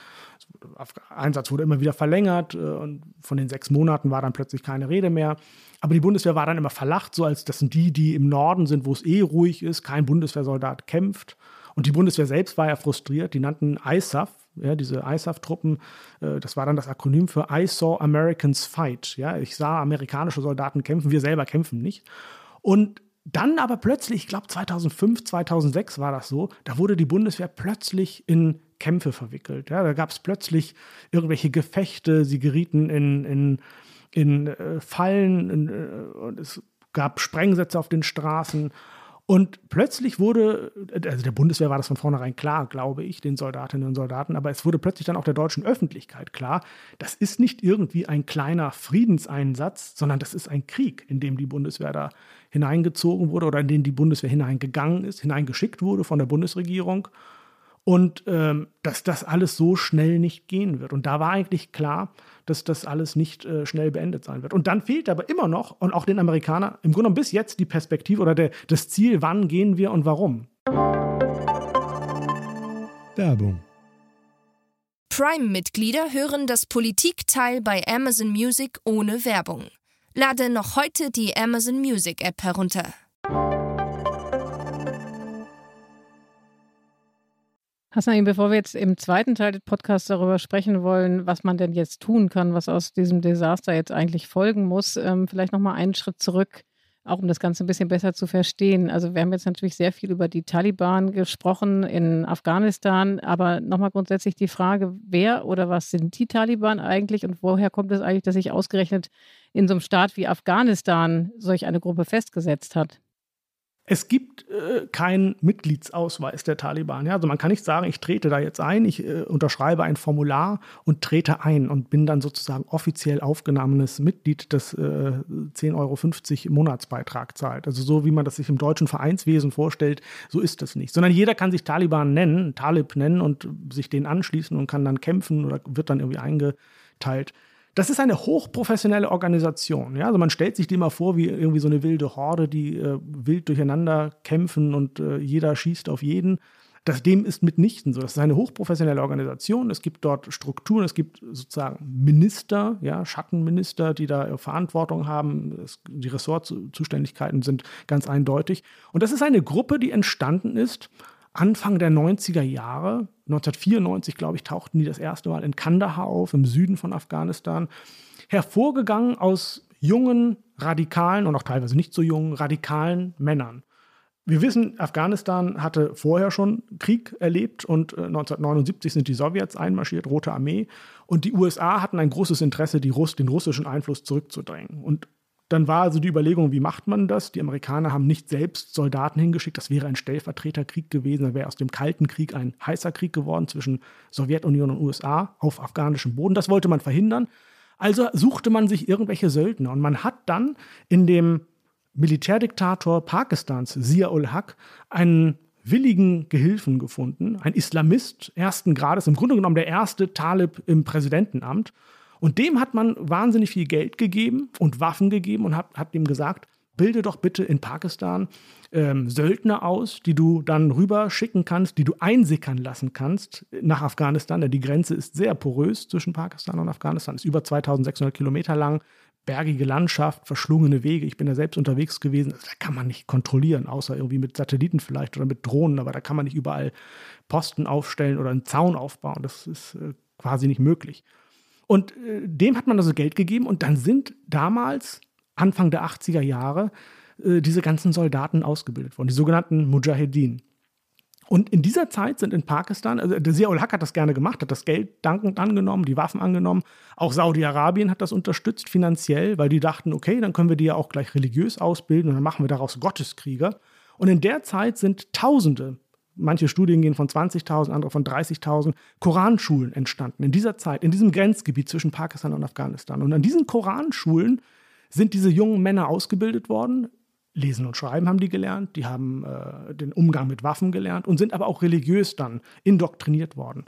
Einsatz wurde immer wieder verlängert äh, und von den sechs Monaten war dann plötzlich keine Rede mehr. Aber die Bundeswehr war dann immer verlacht, so als das sind die, die im Norden sind, wo es eh ruhig ist, kein Bundeswehrsoldat kämpft. Und die Bundeswehr selbst war ja frustriert, die nannten ISAF, ja, diese ISAF-Truppen, äh, das war dann das Akronym für I saw Americans fight. Ja, ich sah amerikanische Soldaten kämpfen, wir selber kämpfen nicht. Und dann aber plötzlich, ich glaube 2005, 2006 war das so, da wurde die Bundeswehr plötzlich in Kämpfe verwickelt. Ja, da gab es plötzlich irgendwelche Gefechte, sie gerieten in, in, in äh, Fallen in, äh, und es gab Sprengsätze auf den Straßen. Und plötzlich wurde, also der Bundeswehr war das von vornherein klar, glaube ich, den Soldatinnen und Soldaten, aber es wurde plötzlich dann auch der deutschen Öffentlichkeit klar, das ist nicht irgendwie ein kleiner Friedenseinsatz, sondern das ist ein Krieg, in dem die Bundeswehr da hineingezogen wurde oder in den die Bundeswehr hineingegangen ist, hineingeschickt wurde von der Bundesregierung und ähm, dass das alles so schnell nicht gehen wird. Und da war eigentlich klar, dass das alles nicht äh, schnell beendet sein wird. Und dann fehlt aber immer noch, und auch den Amerikanern, im Grunde bis jetzt die Perspektive oder der, das Ziel, wann gehen wir und warum. Werbung Prime-Mitglieder hören das Politikteil bei Amazon Music ohne Werbung. Lade noch heute die Amazon Music App herunter. Hassan, bevor wir jetzt im zweiten Teil des Podcasts darüber sprechen wollen, was man denn jetzt tun kann, was aus diesem Desaster jetzt eigentlich folgen muss, ähm, vielleicht nochmal einen Schritt zurück auch um das Ganze ein bisschen besser zu verstehen. Also wir haben jetzt natürlich sehr viel über die Taliban gesprochen in Afghanistan, aber nochmal grundsätzlich die Frage, wer oder was sind die Taliban eigentlich und woher kommt es eigentlich, dass sich ausgerechnet in so einem Staat wie Afghanistan solch eine Gruppe festgesetzt hat? Es gibt äh, keinen Mitgliedsausweis der Taliban. Ja? Also man kann nicht sagen, ich trete da jetzt ein, ich äh, unterschreibe ein Formular und trete ein und bin dann sozusagen offiziell aufgenahmenes Mitglied, das äh, 10,50 Euro Monatsbeitrag zahlt. Also so wie man das sich im deutschen Vereinswesen vorstellt, so ist das nicht. Sondern jeder kann sich Taliban nennen, Talib nennen und sich denen anschließen und kann dann kämpfen oder wird dann irgendwie eingeteilt. Das ist eine hochprofessionelle Organisation. Ja? Also man stellt sich die mal vor wie irgendwie so eine wilde Horde, die äh, wild durcheinander kämpfen und äh, jeder schießt auf jeden. Das dem ist mitnichten so. Das ist eine hochprofessionelle Organisation. Es gibt dort Strukturen, es gibt sozusagen Minister, ja, Schattenminister, die da Verantwortung haben. Es, die Ressortzuständigkeiten sind ganz eindeutig. Und das ist eine Gruppe, die entstanden ist Anfang der 90er Jahre, 1994, glaube ich, tauchten die das erste Mal in Kandahar auf, im Süden von Afghanistan, hervorgegangen aus jungen, radikalen und auch teilweise nicht so jungen, radikalen Männern. Wir wissen, Afghanistan hatte vorher schon Krieg erlebt und 1979 äh, sind die Sowjets einmarschiert, Rote Armee. Und die USA hatten ein großes Interesse, Russ den russischen Einfluss zurückzudrängen. Und dann war also die Überlegung, wie macht man das? Die Amerikaner haben nicht selbst Soldaten hingeschickt. Das wäre ein Stellvertreterkrieg gewesen. Da wäre aus dem Kalten Krieg ein heißer Krieg geworden zwischen Sowjetunion und USA auf afghanischem Boden. Das wollte man verhindern. Also suchte man sich irgendwelche Söldner. Und man hat dann in dem Militärdiktator Pakistans, Zia-ul-Haq, einen willigen Gehilfen gefunden, ein Islamist ersten Grades, im Grunde genommen der erste Talib im Präsidentenamt. Und dem hat man wahnsinnig viel Geld gegeben und Waffen gegeben und hat, hat ihm gesagt, bilde doch bitte in Pakistan ähm, Söldner aus, die du dann rüber schicken kannst, die du einsickern lassen kannst nach Afghanistan. Denn die Grenze ist sehr porös zwischen Pakistan und Afghanistan, ist über 2600 Kilometer lang, bergige Landschaft, verschlungene Wege. Ich bin da selbst unterwegs gewesen. Also, da kann man nicht kontrollieren, außer irgendwie mit Satelliten vielleicht oder mit Drohnen, aber da kann man nicht überall Posten aufstellen oder einen Zaun aufbauen. Das ist äh, quasi nicht möglich. Und äh, dem hat man also Geld gegeben und dann sind damals, Anfang der 80er Jahre, äh, diese ganzen Soldaten ausgebildet worden, die sogenannten Mujahedin. Und in dieser Zeit sind in Pakistan, also der Ziaul Haq hat das gerne gemacht, hat das Geld dankend angenommen, die Waffen angenommen. Auch Saudi-Arabien hat das unterstützt finanziell, weil die dachten, okay, dann können wir die ja auch gleich religiös ausbilden und dann machen wir daraus Gotteskrieger. Und in der Zeit sind Tausende manche Studien gehen von 20.000, andere von 30.000 Koranschulen entstanden. In dieser Zeit, in diesem Grenzgebiet zwischen Pakistan und Afghanistan. Und an diesen Koranschulen sind diese jungen Männer ausgebildet worden. Lesen und Schreiben haben die gelernt, die haben äh, den Umgang mit Waffen gelernt und sind aber auch religiös dann indoktriniert worden.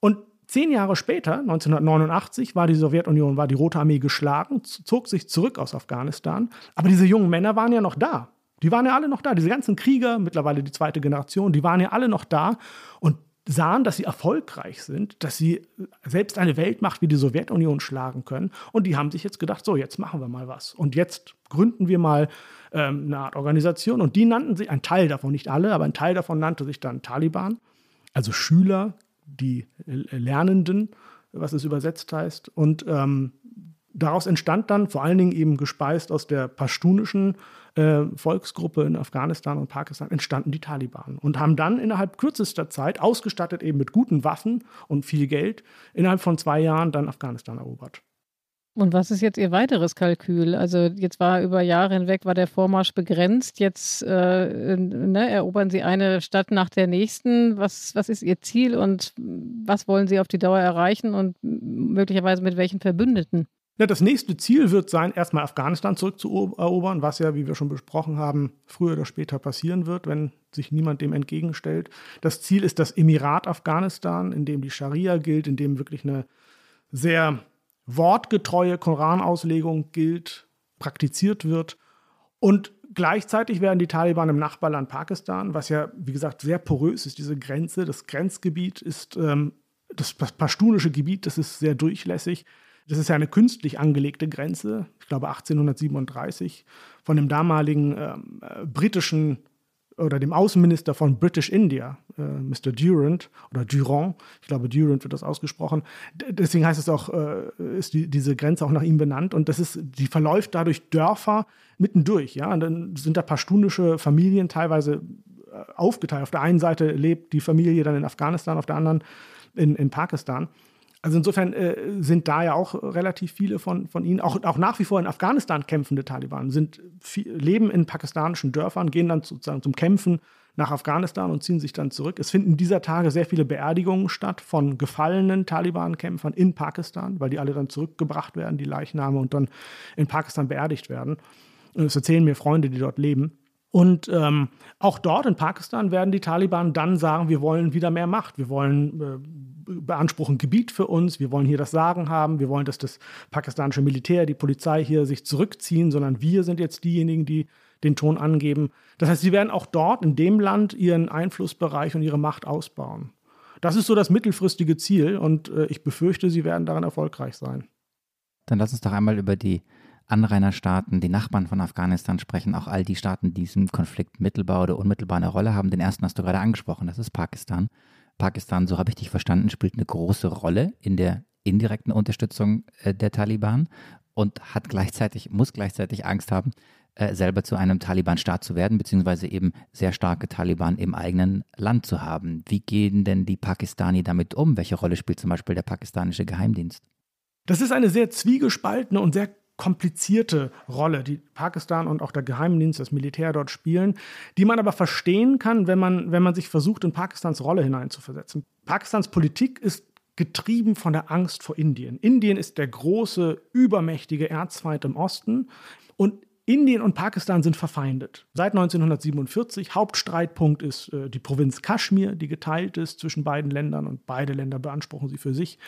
Und zehn Jahre später, 1989, war die Sowjetunion, war die Rote Armee geschlagen, zog sich zurück aus Afghanistan. Aber diese jungen Männer waren ja noch da. Die waren ja alle noch da. Diese ganzen Krieger, mittlerweile die zweite Generation, die waren ja alle noch da und sahen, dass sie erfolgreich sind, dass sie selbst eine Weltmacht wie die Sowjetunion schlagen können. Und die haben sich jetzt gedacht, so, jetzt machen wir mal was. Und jetzt gründen wir mal ähm, eine Art Organisation. Und die nannten sich, ein Teil davon, nicht alle, aber ein Teil davon nannte sich dann Taliban. Also Schüler, die Lernenden, was es übersetzt heißt. Und ähm, daraus entstand dann vor allen Dingen eben gespeist aus der pashtunischen äh, Volksgruppe in Afghanistan und Pakistan entstanden die Taliban und haben dann innerhalb kürzester Zeit, ausgestattet eben mit guten Waffen und viel Geld, innerhalb von zwei Jahren dann Afghanistan erobert. Und was ist jetzt Ihr weiteres Kalkül? Also jetzt war über Jahre hinweg war der Vormarsch begrenzt. Jetzt äh, ne, erobern Sie eine Stadt nach der nächsten. Was, was ist Ihr Ziel und was wollen Sie auf die Dauer erreichen und möglicherweise mit welchen Verbündeten? Ja, das nächste Ziel wird sein, erstmal Afghanistan zurückzuerobern, was ja, wie wir schon besprochen haben, früher oder später passieren wird, wenn sich niemand dem entgegenstellt. Das Ziel ist das Emirat Afghanistan, in dem die Scharia gilt, in dem wirklich eine sehr wortgetreue Koranauslegung gilt, praktiziert wird. Und gleichzeitig werden die Taliban im Nachbarland Pakistan, was ja, wie gesagt, sehr porös ist, diese Grenze, das Grenzgebiet ist ähm, das pashtunische Gebiet, das ist sehr durchlässig. Das ist ja eine künstlich angelegte Grenze, ich glaube 1837, von dem damaligen ähm, äh, britischen oder dem Außenminister von British India, äh, Mr. Durant oder Durand, ich glaube Durant wird das ausgesprochen. D deswegen heißt es auch, äh, ist die, diese Grenze auch nach ihm benannt und das ist, die verläuft dadurch Dörfer mittendurch, ja. Und dann sind da pashtunische Familien teilweise äh, aufgeteilt. Auf der einen Seite lebt die Familie dann in Afghanistan, auf der anderen in, in Pakistan. Also insofern äh, sind da ja auch relativ viele von, von ihnen, auch, auch nach wie vor in Afghanistan kämpfende Taliban, sind viel, leben in pakistanischen Dörfern, gehen dann sozusagen zum Kämpfen nach Afghanistan und ziehen sich dann zurück. Es finden dieser Tage sehr viele Beerdigungen statt von gefallenen Taliban-Kämpfern in Pakistan, weil die alle dann zurückgebracht werden, die Leichname, und dann in Pakistan beerdigt werden. Das erzählen mir Freunde, die dort leben. Und ähm, auch dort in Pakistan werden die Taliban dann sagen, wir wollen wieder mehr Macht, wir wollen äh, beanspruchen Gebiet für uns, wir wollen hier das Sagen haben, wir wollen, dass das pakistanische Militär, die Polizei hier sich zurückziehen, sondern wir sind jetzt diejenigen, die den Ton angeben. Das heißt, sie werden auch dort in dem Land ihren Einflussbereich und ihre Macht ausbauen. Das ist so das mittelfristige Ziel und äh, ich befürchte, sie werden daran erfolgreich sein. Dann lass uns doch einmal über die Anrainerstaaten, die Nachbarn von Afghanistan sprechen, auch all die Staaten, die diesem Konflikt mittelbar oder unmittelbar eine Rolle haben. Den ersten hast du gerade angesprochen, das ist Pakistan. Pakistan, so habe ich dich verstanden, spielt eine große Rolle in der indirekten Unterstützung äh, der Taliban und hat gleichzeitig, muss gleichzeitig Angst haben, äh, selber zu einem Taliban-Staat zu werden, beziehungsweise eben sehr starke Taliban im eigenen Land zu haben. Wie gehen denn die Pakistani damit um? Welche Rolle spielt zum Beispiel der pakistanische Geheimdienst? Das ist eine sehr zwiegespaltene und sehr komplizierte Rolle, die Pakistan und auch der Geheimdienst, das Militär dort spielen, die man aber verstehen kann, wenn man, wenn man sich versucht, in Pakistans Rolle hineinzuversetzen. Pakistans Politik ist getrieben von der Angst vor Indien. Indien ist der große, übermächtige Erzfeind im Osten und Indien und Pakistan sind verfeindet. Seit 1947. Hauptstreitpunkt ist äh, die Provinz Kaschmir, die geteilt ist zwischen beiden Ländern und beide Länder beanspruchen sie für sich.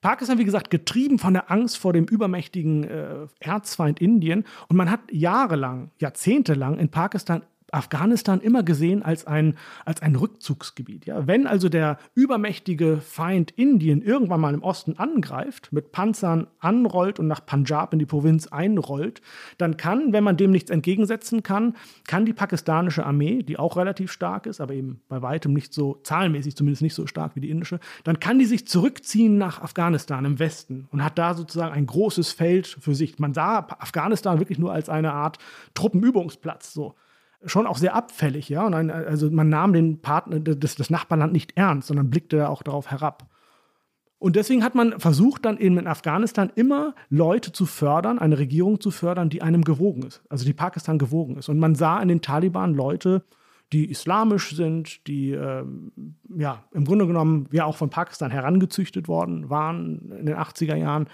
Pakistan, wie gesagt, getrieben von der Angst vor dem übermächtigen äh, Erzfeind Indien. Und man hat jahrelang, jahrzehntelang in Pakistan Afghanistan immer gesehen als ein, als ein Rückzugsgebiet. Ja? Wenn also der übermächtige Feind Indien irgendwann mal im Osten angreift, mit Panzern anrollt und nach Punjab in die Provinz einrollt, dann kann, wenn man dem nichts entgegensetzen kann, kann die pakistanische Armee, die auch relativ stark ist, aber eben bei weitem nicht so, zahlenmäßig zumindest nicht so stark wie die indische, dann kann die sich zurückziehen nach Afghanistan im Westen und hat da sozusagen ein großes Feld für sich. Man sah Afghanistan wirklich nur als eine Art Truppenübungsplatz. So schon auch sehr abfällig, ja. Und ein, also man nahm den Partner, das, das Nachbarland nicht ernst, sondern blickte auch darauf herab. Und deswegen hat man versucht, dann eben in Afghanistan immer Leute zu fördern, eine Regierung zu fördern, die einem gewogen ist, also die Pakistan gewogen ist. Und man sah in den Taliban Leute, die islamisch sind, die ähm, ja im Grunde genommen ja auch von Pakistan herangezüchtet worden waren in den 80er Jahren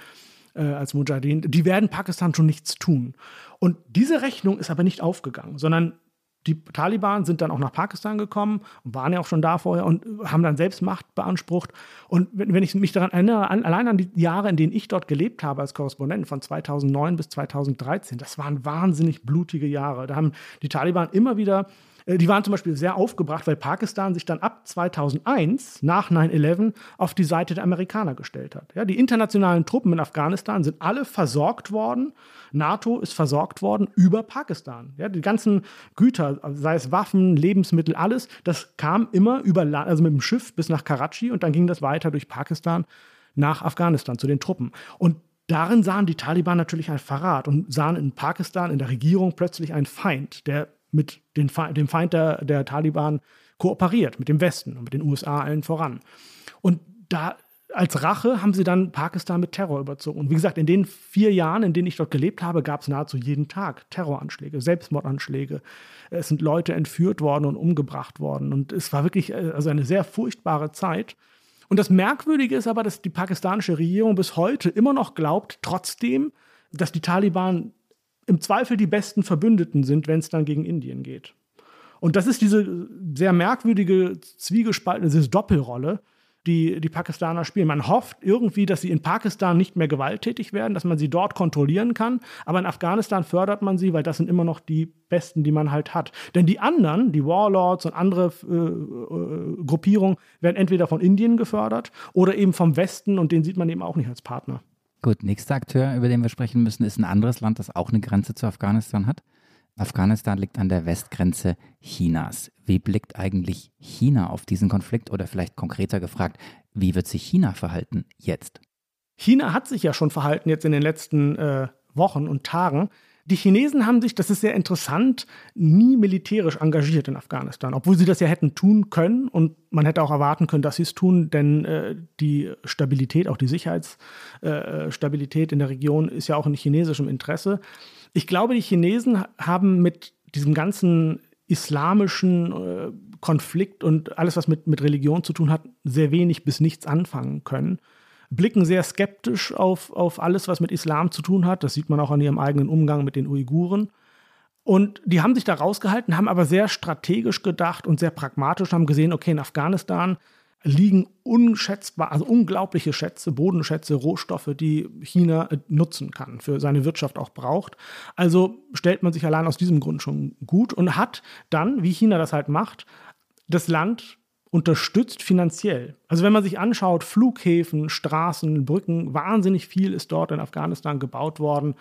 äh, als Mujahideen. Die werden Pakistan schon nichts tun. Und diese Rechnung ist aber nicht aufgegangen, sondern die Taliban sind dann auch nach Pakistan gekommen und waren ja auch schon da vorher und haben dann selbst Macht beansprucht. Und wenn, ich mich daran erinnere, an, allein an die Jahre, in denen ich dort gelebt habe als Korrespondent von 2009 bis 2013, das waren wahnsinnig blutige Jahre. Da haben die Taliban immer wieder die waren zum Beispiel sehr aufgebracht, weil Pakistan sich dann ab 2001 nach 9-11 auf die Seite der Amerikaner gestellt hat. Ja, die internationalen Truppen in Afghanistan sind alle versorgt worden. NATO ist versorgt worden über Pakistan. Ja, die ganzen Güter, sei es Waffen, Lebensmittel, alles, das kam immer über, also mit dem Schiff bis nach Karachi und dann ging das weiter durch Pakistan nach Afghanistan zu den Truppen. Und darin sahen die Taliban natürlich ein Verrat und sahen in Pakistan, in der Regierung plötzlich einen Feind, der mit den, dem Feind der, der Taliban kooperiert, mit dem Westen und mit den USA allen voran. Und da als Rache haben sie dann Pakistan mit Terror überzogen. Und wie gesagt, in den vier Jahren, in denen ich dort gelebt habe, gab es nahezu jeden Tag Terroranschläge, Selbstmordanschläge. Es sind Leute entführt worden und umgebracht worden. Und es war wirklich äh, also eine sehr furchtbare Zeit. Und das Merkwürdige ist aber, dass die pakistanische Regierung bis heute immer noch glaubt, trotzdem, dass die Taliban im Zweifel die besten Verbündeten sind, wenn es dann gegen Indien geht. Und das ist diese sehr merkwürdige, zwiegespaltene diese Doppelrolle, die die Pakistaner spielen. Man hofft irgendwie, dass sie in Pakistan nicht mehr gewalttätig werden, dass man sie dort kontrollieren kann. Aber in Afghanistan fördert man sie, weil das sind immer noch die Besten, die man halt hat. Denn die anderen, die Warlords und andere äh, äh, Gruppierungen, werden entweder von Indien gefördert oder eben vom Westen und den sieht man eben auch nicht als Partner. Gut, nächster Akteur, über den wir sprechen müssen, ist ein anderes Land, das auch eine Grenze zu Afghanistan hat. Afghanistan liegt an der Westgrenze Chinas. Wie blickt eigentlich China auf diesen Konflikt oder vielleicht konkreter gefragt, wie wird sich China verhalten jetzt? China hat sich ja schon verhalten jetzt in den letzten äh, Wochen und Tagen. Die Chinesen haben sich, das ist sehr interessant, nie militärisch engagiert in Afghanistan, obwohl sie das ja hätten tun können und man hätte auch erwarten können, dass sie es tun, denn äh, die Stabilität, auch die Sicherheitsstabilität äh, in der Region ist ja auch in chinesischem Interesse. Ich glaube, die Chinesen haben mit diesem ganzen islamischen äh, Konflikt und alles, was mit, mit Religion zu tun hat, sehr wenig bis nichts anfangen können blicken sehr skeptisch auf, auf alles, was mit Islam zu tun hat. Das sieht man auch an ihrem eigenen Umgang mit den Uiguren. Und die haben sich da rausgehalten, haben aber sehr strategisch gedacht und sehr pragmatisch, haben gesehen, okay, in Afghanistan liegen unschätzbar, also unglaubliche Schätze, Bodenschätze, Rohstoffe, die China äh, nutzen kann, für seine Wirtschaft auch braucht. Also stellt man sich allein aus diesem Grund schon gut und hat dann, wie China das halt macht, das Land unterstützt finanziell. Also wenn man sich anschaut, Flughäfen, Straßen, Brücken, wahnsinnig viel ist dort in Afghanistan gebaut worden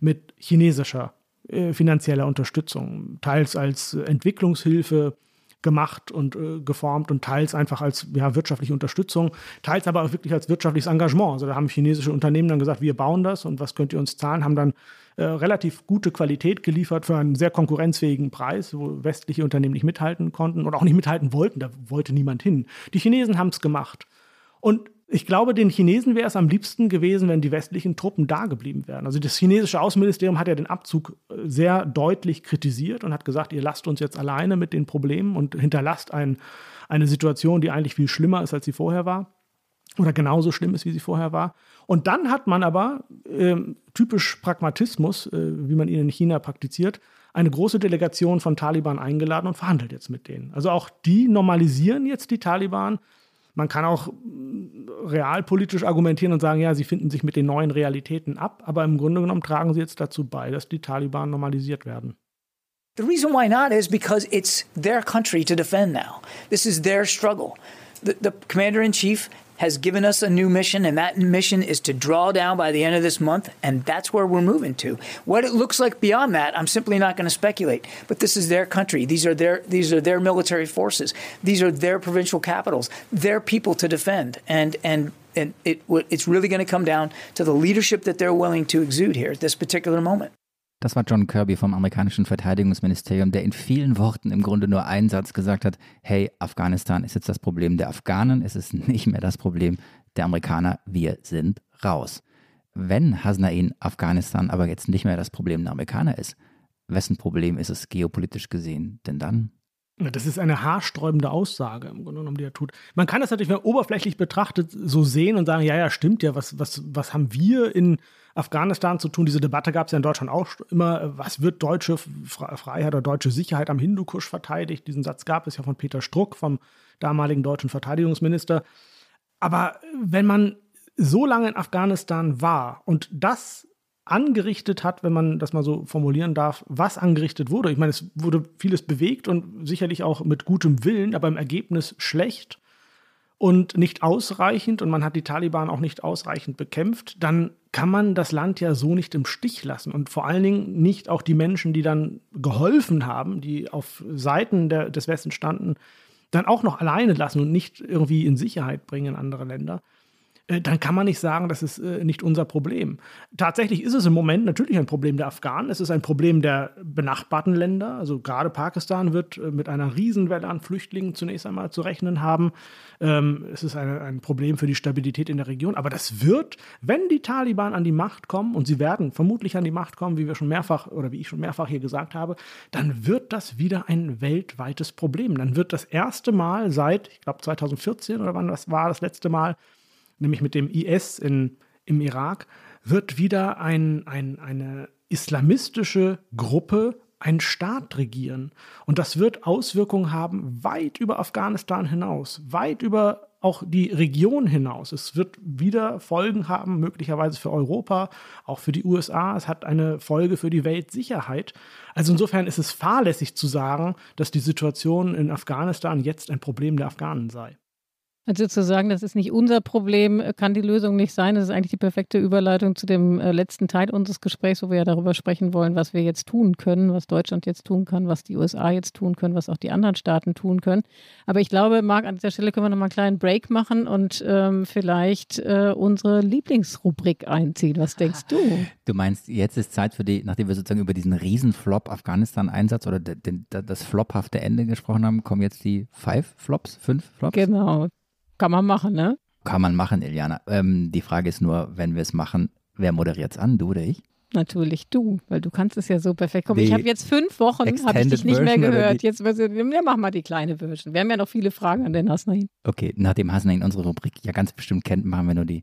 mit chinesischer äh, finanzieller Unterstützung, teils als Entwicklungshilfe gemacht und äh, geformt und teils einfach als ja, wirtschaftliche Unterstützung, teils aber auch wirklich als wirtschaftliches Engagement. Also da haben chinesische Unternehmen dann gesagt, wir bauen das und was könnt ihr uns zahlen, haben dann äh, relativ gute Qualität geliefert für einen sehr konkurrenzfähigen Preis, wo westliche Unternehmen nicht mithalten konnten oder auch nicht mithalten wollten. Da wollte niemand hin. Die Chinesen haben es gemacht. Und ich glaube, den Chinesen wäre es am liebsten gewesen, wenn die westlichen Truppen da geblieben wären. Also das chinesische Außenministerium hat ja den Abzug äh, sehr deutlich kritisiert und hat gesagt, ihr lasst uns jetzt alleine mit den Problemen und hinterlasst ein, eine Situation, die eigentlich viel schlimmer ist, als sie vorher war. Oder genauso schlimm ist, wie sie vorher war. Und dann hat man aber, äh, typisch Pragmatismus, äh, wie man ihn in China praktiziert, eine große Delegation von Taliban eingeladen und verhandelt jetzt mit denen. Also auch die normalisieren jetzt die Taliban man kann auch mm, realpolitisch argumentieren und sagen, ja, sie finden sich mit den neuen Realitäten ab, aber im Grunde genommen tragen sie jetzt dazu bei, dass die Taliban normalisiert werden. The reason why not is because it's their country to defend now. This is their struggle. The, the commander in chief has given us a new mission, and that mission is to draw down by the end of this month, and that's where we're moving to. What it looks like beyond that, I'm simply not going to speculate. But this is their country. These are their these are their military forces. These are their provincial capitals. Their people to defend, and and and it it's really going to come down to the leadership that they're willing to exude here at this particular moment. Das war John Kirby vom amerikanischen Verteidigungsministerium, der in vielen Worten im Grunde nur einen Satz gesagt hat, hey, Afghanistan ist jetzt das Problem der Afghanen, es ist <laughs> nicht mehr das Problem der Amerikaner, wir sind raus. Wenn Hasnain Afghanistan aber jetzt nicht mehr das Problem der Amerikaner ist, wessen Problem ist es geopolitisch gesehen denn dann? Das ist eine haarsträubende Aussage im Grunde genommen, die er tut. Man kann das natürlich, wenn oberflächlich betrachtet, so sehen und sagen, ja, ja, stimmt ja, was, was, was haben wir in Afghanistan zu tun. Diese Debatte gab es ja in Deutschland auch immer. Was wird deutsche Freiheit oder deutsche Sicherheit am Hindukusch verteidigt? Diesen Satz gab es ja von Peter Struck, vom damaligen deutschen Verteidigungsminister. Aber wenn man so lange in Afghanistan war und das angerichtet hat, wenn man das mal so formulieren darf, was angerichtet wurde. Ich meine, es wurde vieles bewegt und sicherlich auch mit gutem Willen, aber im Ergebnis schlecht und nicht ausreichend und man hat die Taliban auch nicht ausreichend bekämpft, dann kann man das Land ja so nicht im Stich lassen und vor allen Dingen nicht auch die Menschen, die dann geholfen haben, die auf Seiten der, des Westens standen, dann auch noch alleine lassen und nicht irgendwie in Sicherheit bringen in andere Länder. Äh, dann kann man nicht sagen, das ist äh, nicht unser Problem. Tatsächlich ist es im Moment natürlich ein Problem der Afghanen. Es ist ein Problem der benachbarten Länder. Also gerade Pakistan wird äh, mit einer Riesenwelle an Flüchtlingen zunächst einmal zu rechnen haben. Ähm, es ist ein Problem für die Stabilität in der Region. Aber das wird, wenn die Taliban an die Macht kommen, und sie werden vermutlich an die Macht kommen, wie wir schon mehrfach oder wie ich schon mehrfach hier gesagt habe, dann wird das wieder ein weltweites Problem. Dann wird das erste Mal seit, ich glaube 2014 oder wann das war, das letzte Mal, nämlich mit dem IS in, im Irak, wird wieder ein, ein, eine islamistische Gruppe einen Staat regieren. Und das wird Auswirkungen haben weit über Afghanistan hinaus, weit über auch die Region hinaus. Es wird wieder Folgen haben, möglicherweise für Europa, auch für die USA. Es hat eine Folge für die Weltsicherheit. Also insofern ist es fahrlässig zu sagen, dass die Situation in Afghanistan jetzt ein Problem der Afghanen sei. Also zu sagen, das ist nicht unser Problem, kann die Lösung nicht sein. Das ist eigentlich die perfekte Überleitung zu dem äh, letzten Teil unseres Gesprächs, wo wir ja darüber sprechen wollen, was wir jetzt tun können, was Deutschland jetzt tun kann, was die USA jetzt tun können, was auch die anderen Staaten tun können. Aber ich glaube, Marc, an dieser Stelle können wir nochmal einen kleinen Break machen und ähm, vielleicht äh, unsere Lieblingsrubrik einziehen. Was denkst du? Du meinst, jetzt ist Zeit für die, nachdem wir sozusagen über diesen Riesenflop Afghanistan-Einsatz oder den, das flophafte Ende gesprochen haben, kommen jetzt die Five Flops, fünf Flops? Genau. Kann man machen, ne? Kann man machen, Iliana. Ähm, die Frage ist nur, wenn wir es machen, wer moderiert es an, du oder ich? Natürlich du, weil du kannst es ja so perfekt. Komm, ich habe jetzt fünf Wochen, habe ich dich nicht mehr gehört. Jetzt ja, mach mal die kleine Version. Wir haben ja noch viele Fragen an den Hasnain. Okay, nachdem Hasnain unsere Rubrik ja ganz bestimmt kennt, machen wir nur die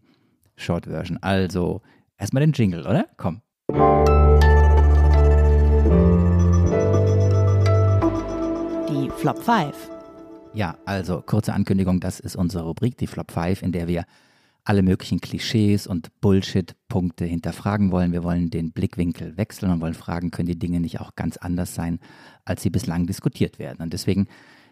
Short Version. Also erstmal den Jingle, oder? Komm. Die Flop 5. Ja, also kurze Ankündigung, das ist unsere Rubrik, die Flop 5, in der wir alle möglichen Klischees und Bullshit-Punkte hinterfragen wollen. Wir wollen den Blickwinkel wechseln und wollen fragen, können die Dinge nicht auch ganz anders sein, als sie bislang diskutiert werden. Und deswegen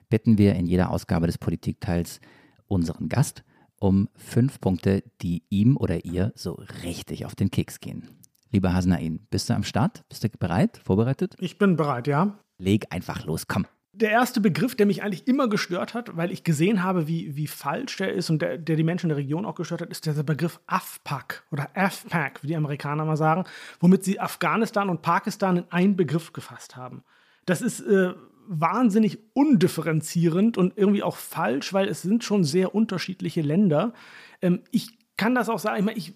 bitten wir in jeder Ausgabe des Politikteils unseren Gast um fünf Punkte, die ihm oder ihr so richtig auf den Keks gehen. Lieber Hasnain, bist du am Start? Bist du bereit? Vorbereitet? Ich bin bereit, ja. Leg einfach los, komm der erste Begriff, der mich eigentlich immer gestört hat, weil ich gesehen habe, wie, wie falsch der ist und der, der die Menschen in der Region auch gestört hat, ist der Begriff AFPAC oder AFPAC, wie die Amerikaner mal sagen, womit sie Afghanistan und Pakistan in einen Begriff gefasst haben. Das ist äh, wahnsinnig undifferenzierend und irgendwie auch falsch, weil es sind schon sehr unterschiedliche Länder. Ähm, ich kann das auch sagen, ich, meine, ich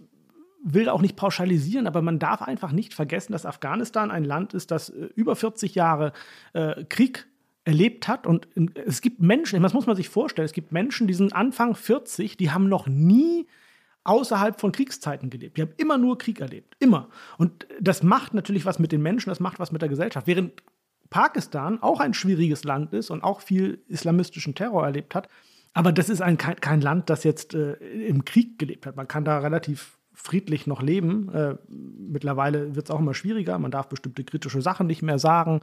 will auch nicht pauschalisieren, aber man darf einfach nicht vergessen, dass Afghanistan ein Land ist, das äh, über 40 Jahre äh, Krieg erlebt hat. Und es gibt Menschen, das muss man sich vorstellen, es gibt Menschen, die sind Anfang 40, die haben noch nie außerhalb von Kriegszeiten gelebt. Die haben immer nur Krieg erlebt. Immer. Und das macht natürlich was mit den Menschen, das macht was mit der Gesellschaft. Während Pakistan auch ein schwieriges Land ist und auch viel islamistischen Terror erlebt hat. Aber das ist ein, kein, Land, das jetzt äh, im Krieg gelebt hat. Man kann da relativ friedlich noch leben. Äh, mittlerweile wird es auch immer schwieriger. Man darf bestimmte kritische Sachen nicht mehr sagen.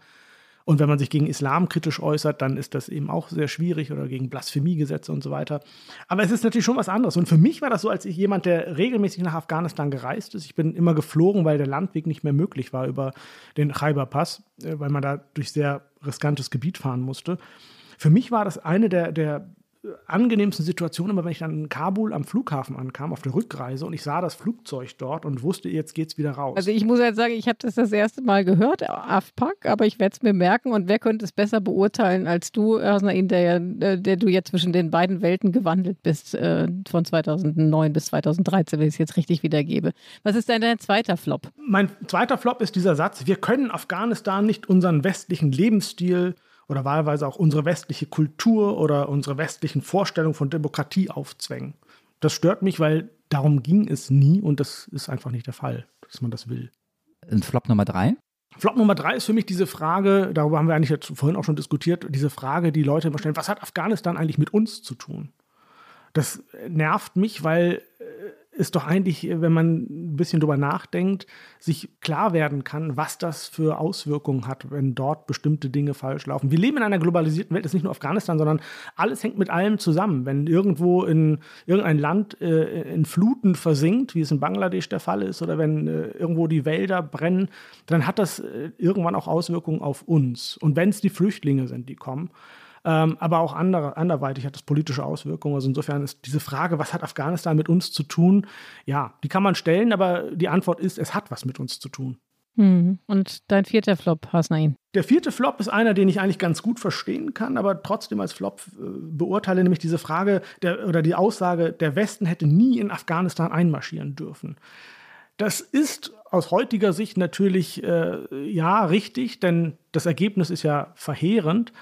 Und wenn man sich gegen Islam kritisch äußert, dann ist das eben auch sehr schwierig oder gegen Blasphemiegesetze und so weiter. Aber es ist natürlich schon was anderes. Und für mich war das so, als ich jemand, der regelmäßig nach Afghanistan gereist ist, ich bin immer geflogen, weil der Landweg nicht mehr möglich war über den Khyber-Pass, äh, weil man da durch sehr riskantes Gebiet fahren musste. Für mich war das eine der, der angenehmsten Situation immer, wenn ich dann in Kabul am Flughafen ankam, auf der Rückreise und ich sah das Flugzeug dort und wusste, jetzt geht's wieder raus. Also ich muss jetzt sagen, ich habe das das erste Mal gehört, AFPAC, aber ich werde es mir merken und wer könnte es besser beurteilen als du, Hasnain, der, äh, der du jetzt zwischen den beiden Welten gewandelt bist, äh, von 2009 bis 2013, wenn ich es jetzt richtig wiedergebe. Was ist denn dein zweiter Flop? Mein zweiter Flop ist dieser Satz, wir können Afghanistan nicht unseren westlichen Lebensstil oder wahlweise auch unsere westliche Kultur oder unsere westlichen Vorstellungen von Demokratie aufzwängen. Das stört mich, weil darum ging es nie und das ist einfach nicht der Fall, dass man das will. Und Flop Nummer drei? Flop Nummer drei ist für mich diese Frage, darüber haben wir eigentlich vorhin auch schon diskutiert, diese Frage, die Leute immer stellen, was hat Afghanistan eigentlich mit uns zu tun? Das nervt mich, weil ist doch eigentlich, wenn man ein bisschen drüber nachdenkt, sich klar werden kann, was das für Auswirkungen hat, wenn dort bestimmte Dinge falsch laufen. Wir leben in einer globalisierten Welt, das ist nicht nur Afghanistan, sondern alles hängt mit allem zusammen. Wenn irgendwo in irgendein Land äh, in Fluten versinkt, wie es in Bangladesch der Fall ist, oder wenn äh, irgendwo die Wälder brennen, dann hat das äh, irgendwann auch Auswirkungen auf uns. Und wenn es die Flüchtlinge sind, die kommen, ähm, aber auch andere, anderweitig hat das politische Auswirkungen. Also insofern ist diese Frage, was hat Afghanistan mit uns zu tun, ja, die kann man stellen, aber die Antwort ist, es hat was mit uns zu tun. Hm. Und dein vierter Flop, Hasnain? Der vierte Flop ist einer, den ich eigentlich ganz gut verstehen kann, aber trotzdem als Flop äh, beurteile, nämlich diese Frage der, oder die Aussage, der Westen hätte nie in Afghanistan einmarschieren dürfen. Das ist aus heutiger Sicht natürlich äh, ja richtig, denn das Ergebnis ist ja verheerend.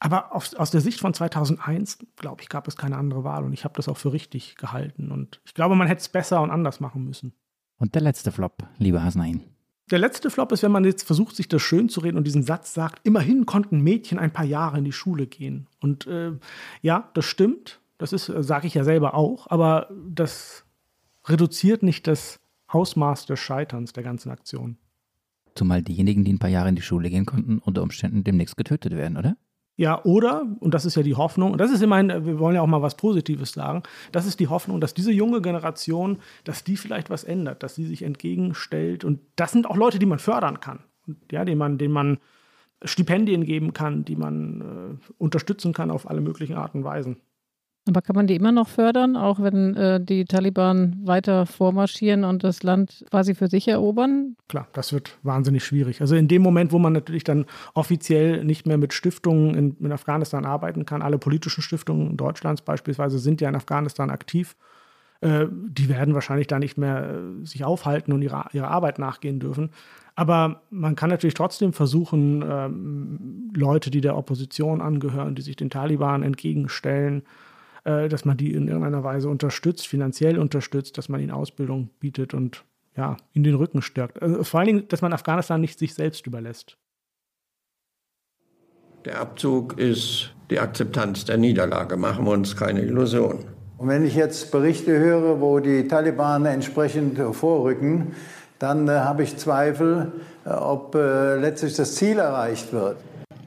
Aber auf, aus der Sicht von 2001, glaube ich, gab es keine andere Wahl und ich habe das auch für richtig gehalten. Und ich glaube, man hätte es besser und anders machen müssen. Und der letzte Flop, lieber Hasnain. Der letzte Flop ist, wenn man jetzt versucht, sich das schön zu reden und diesen Satz sagt, immerhin konnten Mädchen ein paar Jahre in die Schule gehen. Und äh, ja, das stimmt. Das ist, sage ich ja selber auch, aber das reduziert nicht das Ausmaß des Scheiterns der ganzen Aktion. Zumal diejenigen, die ein paar Jahre in die Schule gehen konnten, unter Umständen demnächst getötet werden, oder? Ja, oder, und das ist ja die Hoffnung, und das ist immerhin, wir wollen ja auch mal was Positives sagen, das ist die Hoffnung, dass diese junge Generation, dass die vielleicht was ändert, dass sie sich entgegenstellt. Und das sind auch Leute, die man fördern kann. Ja, denen man, denen man Stipendien geben kann, die man äh, unterstützen kann auf alle möglichen Arten und Weisen. Aber kann man die immer noch fördern, auch wenn äh, die Taliban weiter vormarschieren und das Land quasi für sich erobern? Klar, das wird wahnsinnig schwierig. Also in dem Moment, wo man natürlich dann offiziell nicht mehr mit Stiftungen in, in Afghanistan arbeiten kann, alle politischen Stiftungen Deutschlands beispielsweise sind ja in Afghanistan aktiv, äh, die werden wahrscheinlich da nicht mehr äh, sich aufhalten und ihrer, ihrer Arbeit nachgehen dürfen. Aber man kann natürlich trotzdem versuchen, ähm, Leute, die der Opposition angehören, die sich den Taliban entgegenstellen, äh, dass man die in irgendeiner Weise unterstützt, finanziell unterstützt, dass man ihnen Ausbildung bietet und ja, in den Rücken stärkt. Also vor allen Dingen, dass man Afghanistan nicht sich selbst überlässt. Der Abzug ist die Akzeptanz der Niederlage, machen wir uns keine Illusionen. Und wenn ich jetzt Berichte höre, wo die Taliban entsprechend vorrücken, dann äh, habe ich Zweifel, äh, ob äh, letztlich das Ziel erreicht wird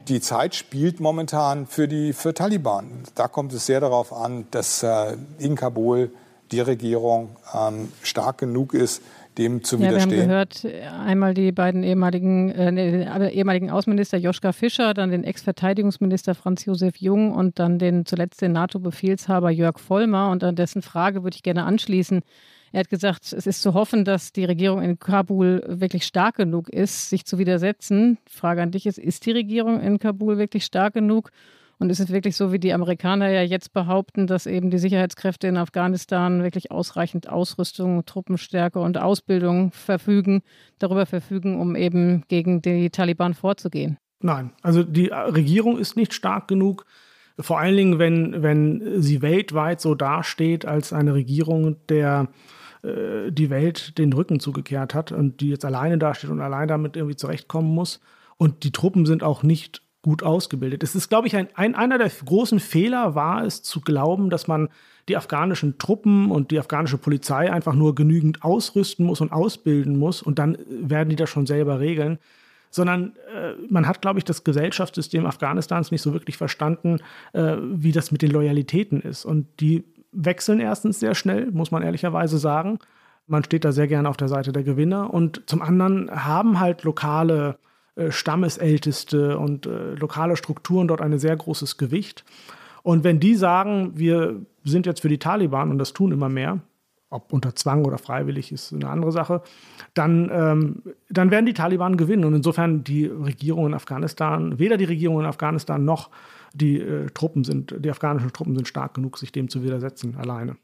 die Zeit spielt momentan für die für Taliban. Da kommt es sehr darauf an, dass äh, in Kabul die Regierung ähm, stark genug ist, dem zu ja, widerstehen. Wir haben gehört, einmal die beiden ehemaligen, äh, den ehemaligen Außenminister Joschka Fischer, dann den Ex-Verteidigungsminister Franz Josef Jung und dann den zuletzt den NATO-Befehlshaber Jörg Vollmer. Und an dessen Frage würde ich gerne anschließen. Er hat gesagt, es ist zu hoffen, dass die Regierung in Kabul wirklich stark genug ist, sich zu widersetzen. Frage an dich ist, ist die Regierung in Kabul wirklich stark genug? Und ist es wirklich so, wie die Amerikaner ja jetzt behaupten, dass eben die Sicherheitskräfte in Afghanistan wirklich ausreichend Ausrüstung, Truppenstärke und Ausbildung verfügen, darüber verfügen, um eben gegen die Taliban vorzugehen? Nein, also die Regierung ist nicht stark genug. Vor allen Dingen, wenn, wenn sie weltweit so dasteht als eine Regierung der äh, die Welt den Rücken zugekehrt hat und die jetzt alleine dasteht und allein damit irgendwie zurechtkommen muss. Und die Truppen sind auch nicht gut ausgebildet. Es ist, glaube ich, ein, ein, einer der großen Fehler war es zu glauben, dass man die afghanischen Truppen und die afghanische Polizei einfach nur genügend ausrüsten muss und ausbilden muss und dann werden die das schon selber regeln. Sondern äh, man hat, glaube ich, das Gesellschaftssystem Afghanistans nicht so wirklich verstanden, äh, wie das mit den Loyalitäten ist. Und die wechseln erstens sehr schnell, muss man ehrlicherweise sagen. Man steht da sehr gerne auf der Seite der Gewinner. Und zum anderen haben halt lokale äh, Stammesälteste und äh, lokale Strukturen dort ein sehr großes Gewicht. Und wenn die sagen, wir sind jetzt für die Taliban und das tun immer mehr, ob unter Zwang oder freiwillig ist eine andere Sache, dann, ähm, dann werden die Taliban gewinnen. Und insofern die Regierung in Afghanistan, weder die Regierung in Afghanistan noch die äh, Truppen sind, die afghanischen Truppen sind stark genug, sich dem zu widersetzen alleine.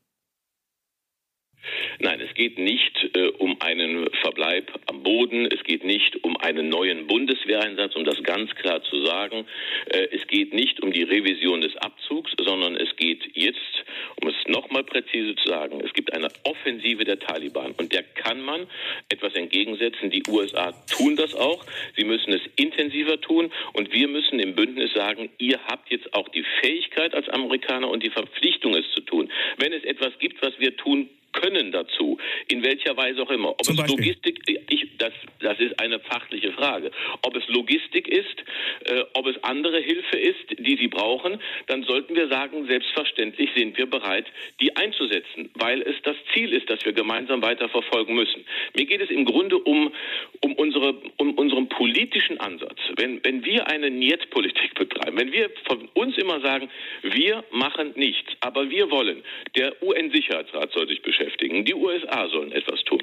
Nein, es geht nicht äh, um einen Verbleib am Boden, es geht nicht um einen neuen Bundeswehreinsatz, um das ganz klar zu sagen. Äh, es geht nicht um die Revision des Abzugs, sondern es geht jetzt, um es nochmal präzise zu sagen, es gibt eine Offensive der Taliban und der kann man etwas entgegensetzen. Die USA tun das auch. Sie müssen es intensiver tun und wir müssen im Bündnis sagen, ihr habt jetzt auch die Fähigkeit als Amerikaner und die Verpflichtung, es zu tun. Wenn es etwas gibt, was wir tun können dazu, in welcher Weise auch immer. Ob Zum es Beispiel? Logistik, ich, das, das ist eine fachliche Frage. Ob es Logistik ist, äh, ob es andere Hilfe ist, die sie brauchen, dann sollten wir sagen, selbstverständlich sind wir bereit, die einzusetzen, weil es das Ziel ist, das wir gemeinsam weiter verfolgen müssen. Mir geht es im Grunde um, um, unsere, um unseren politischen Ansatz. Wenn, wenn wir eine Niet-Politik <laughs> betreiben, wenn wir von uns immer sagen, wir machen nichts, aber wir wollen, der UN-Sicherheitsrat soll sich beschäftigen, beschäftigen. Die USA sollen etwas tun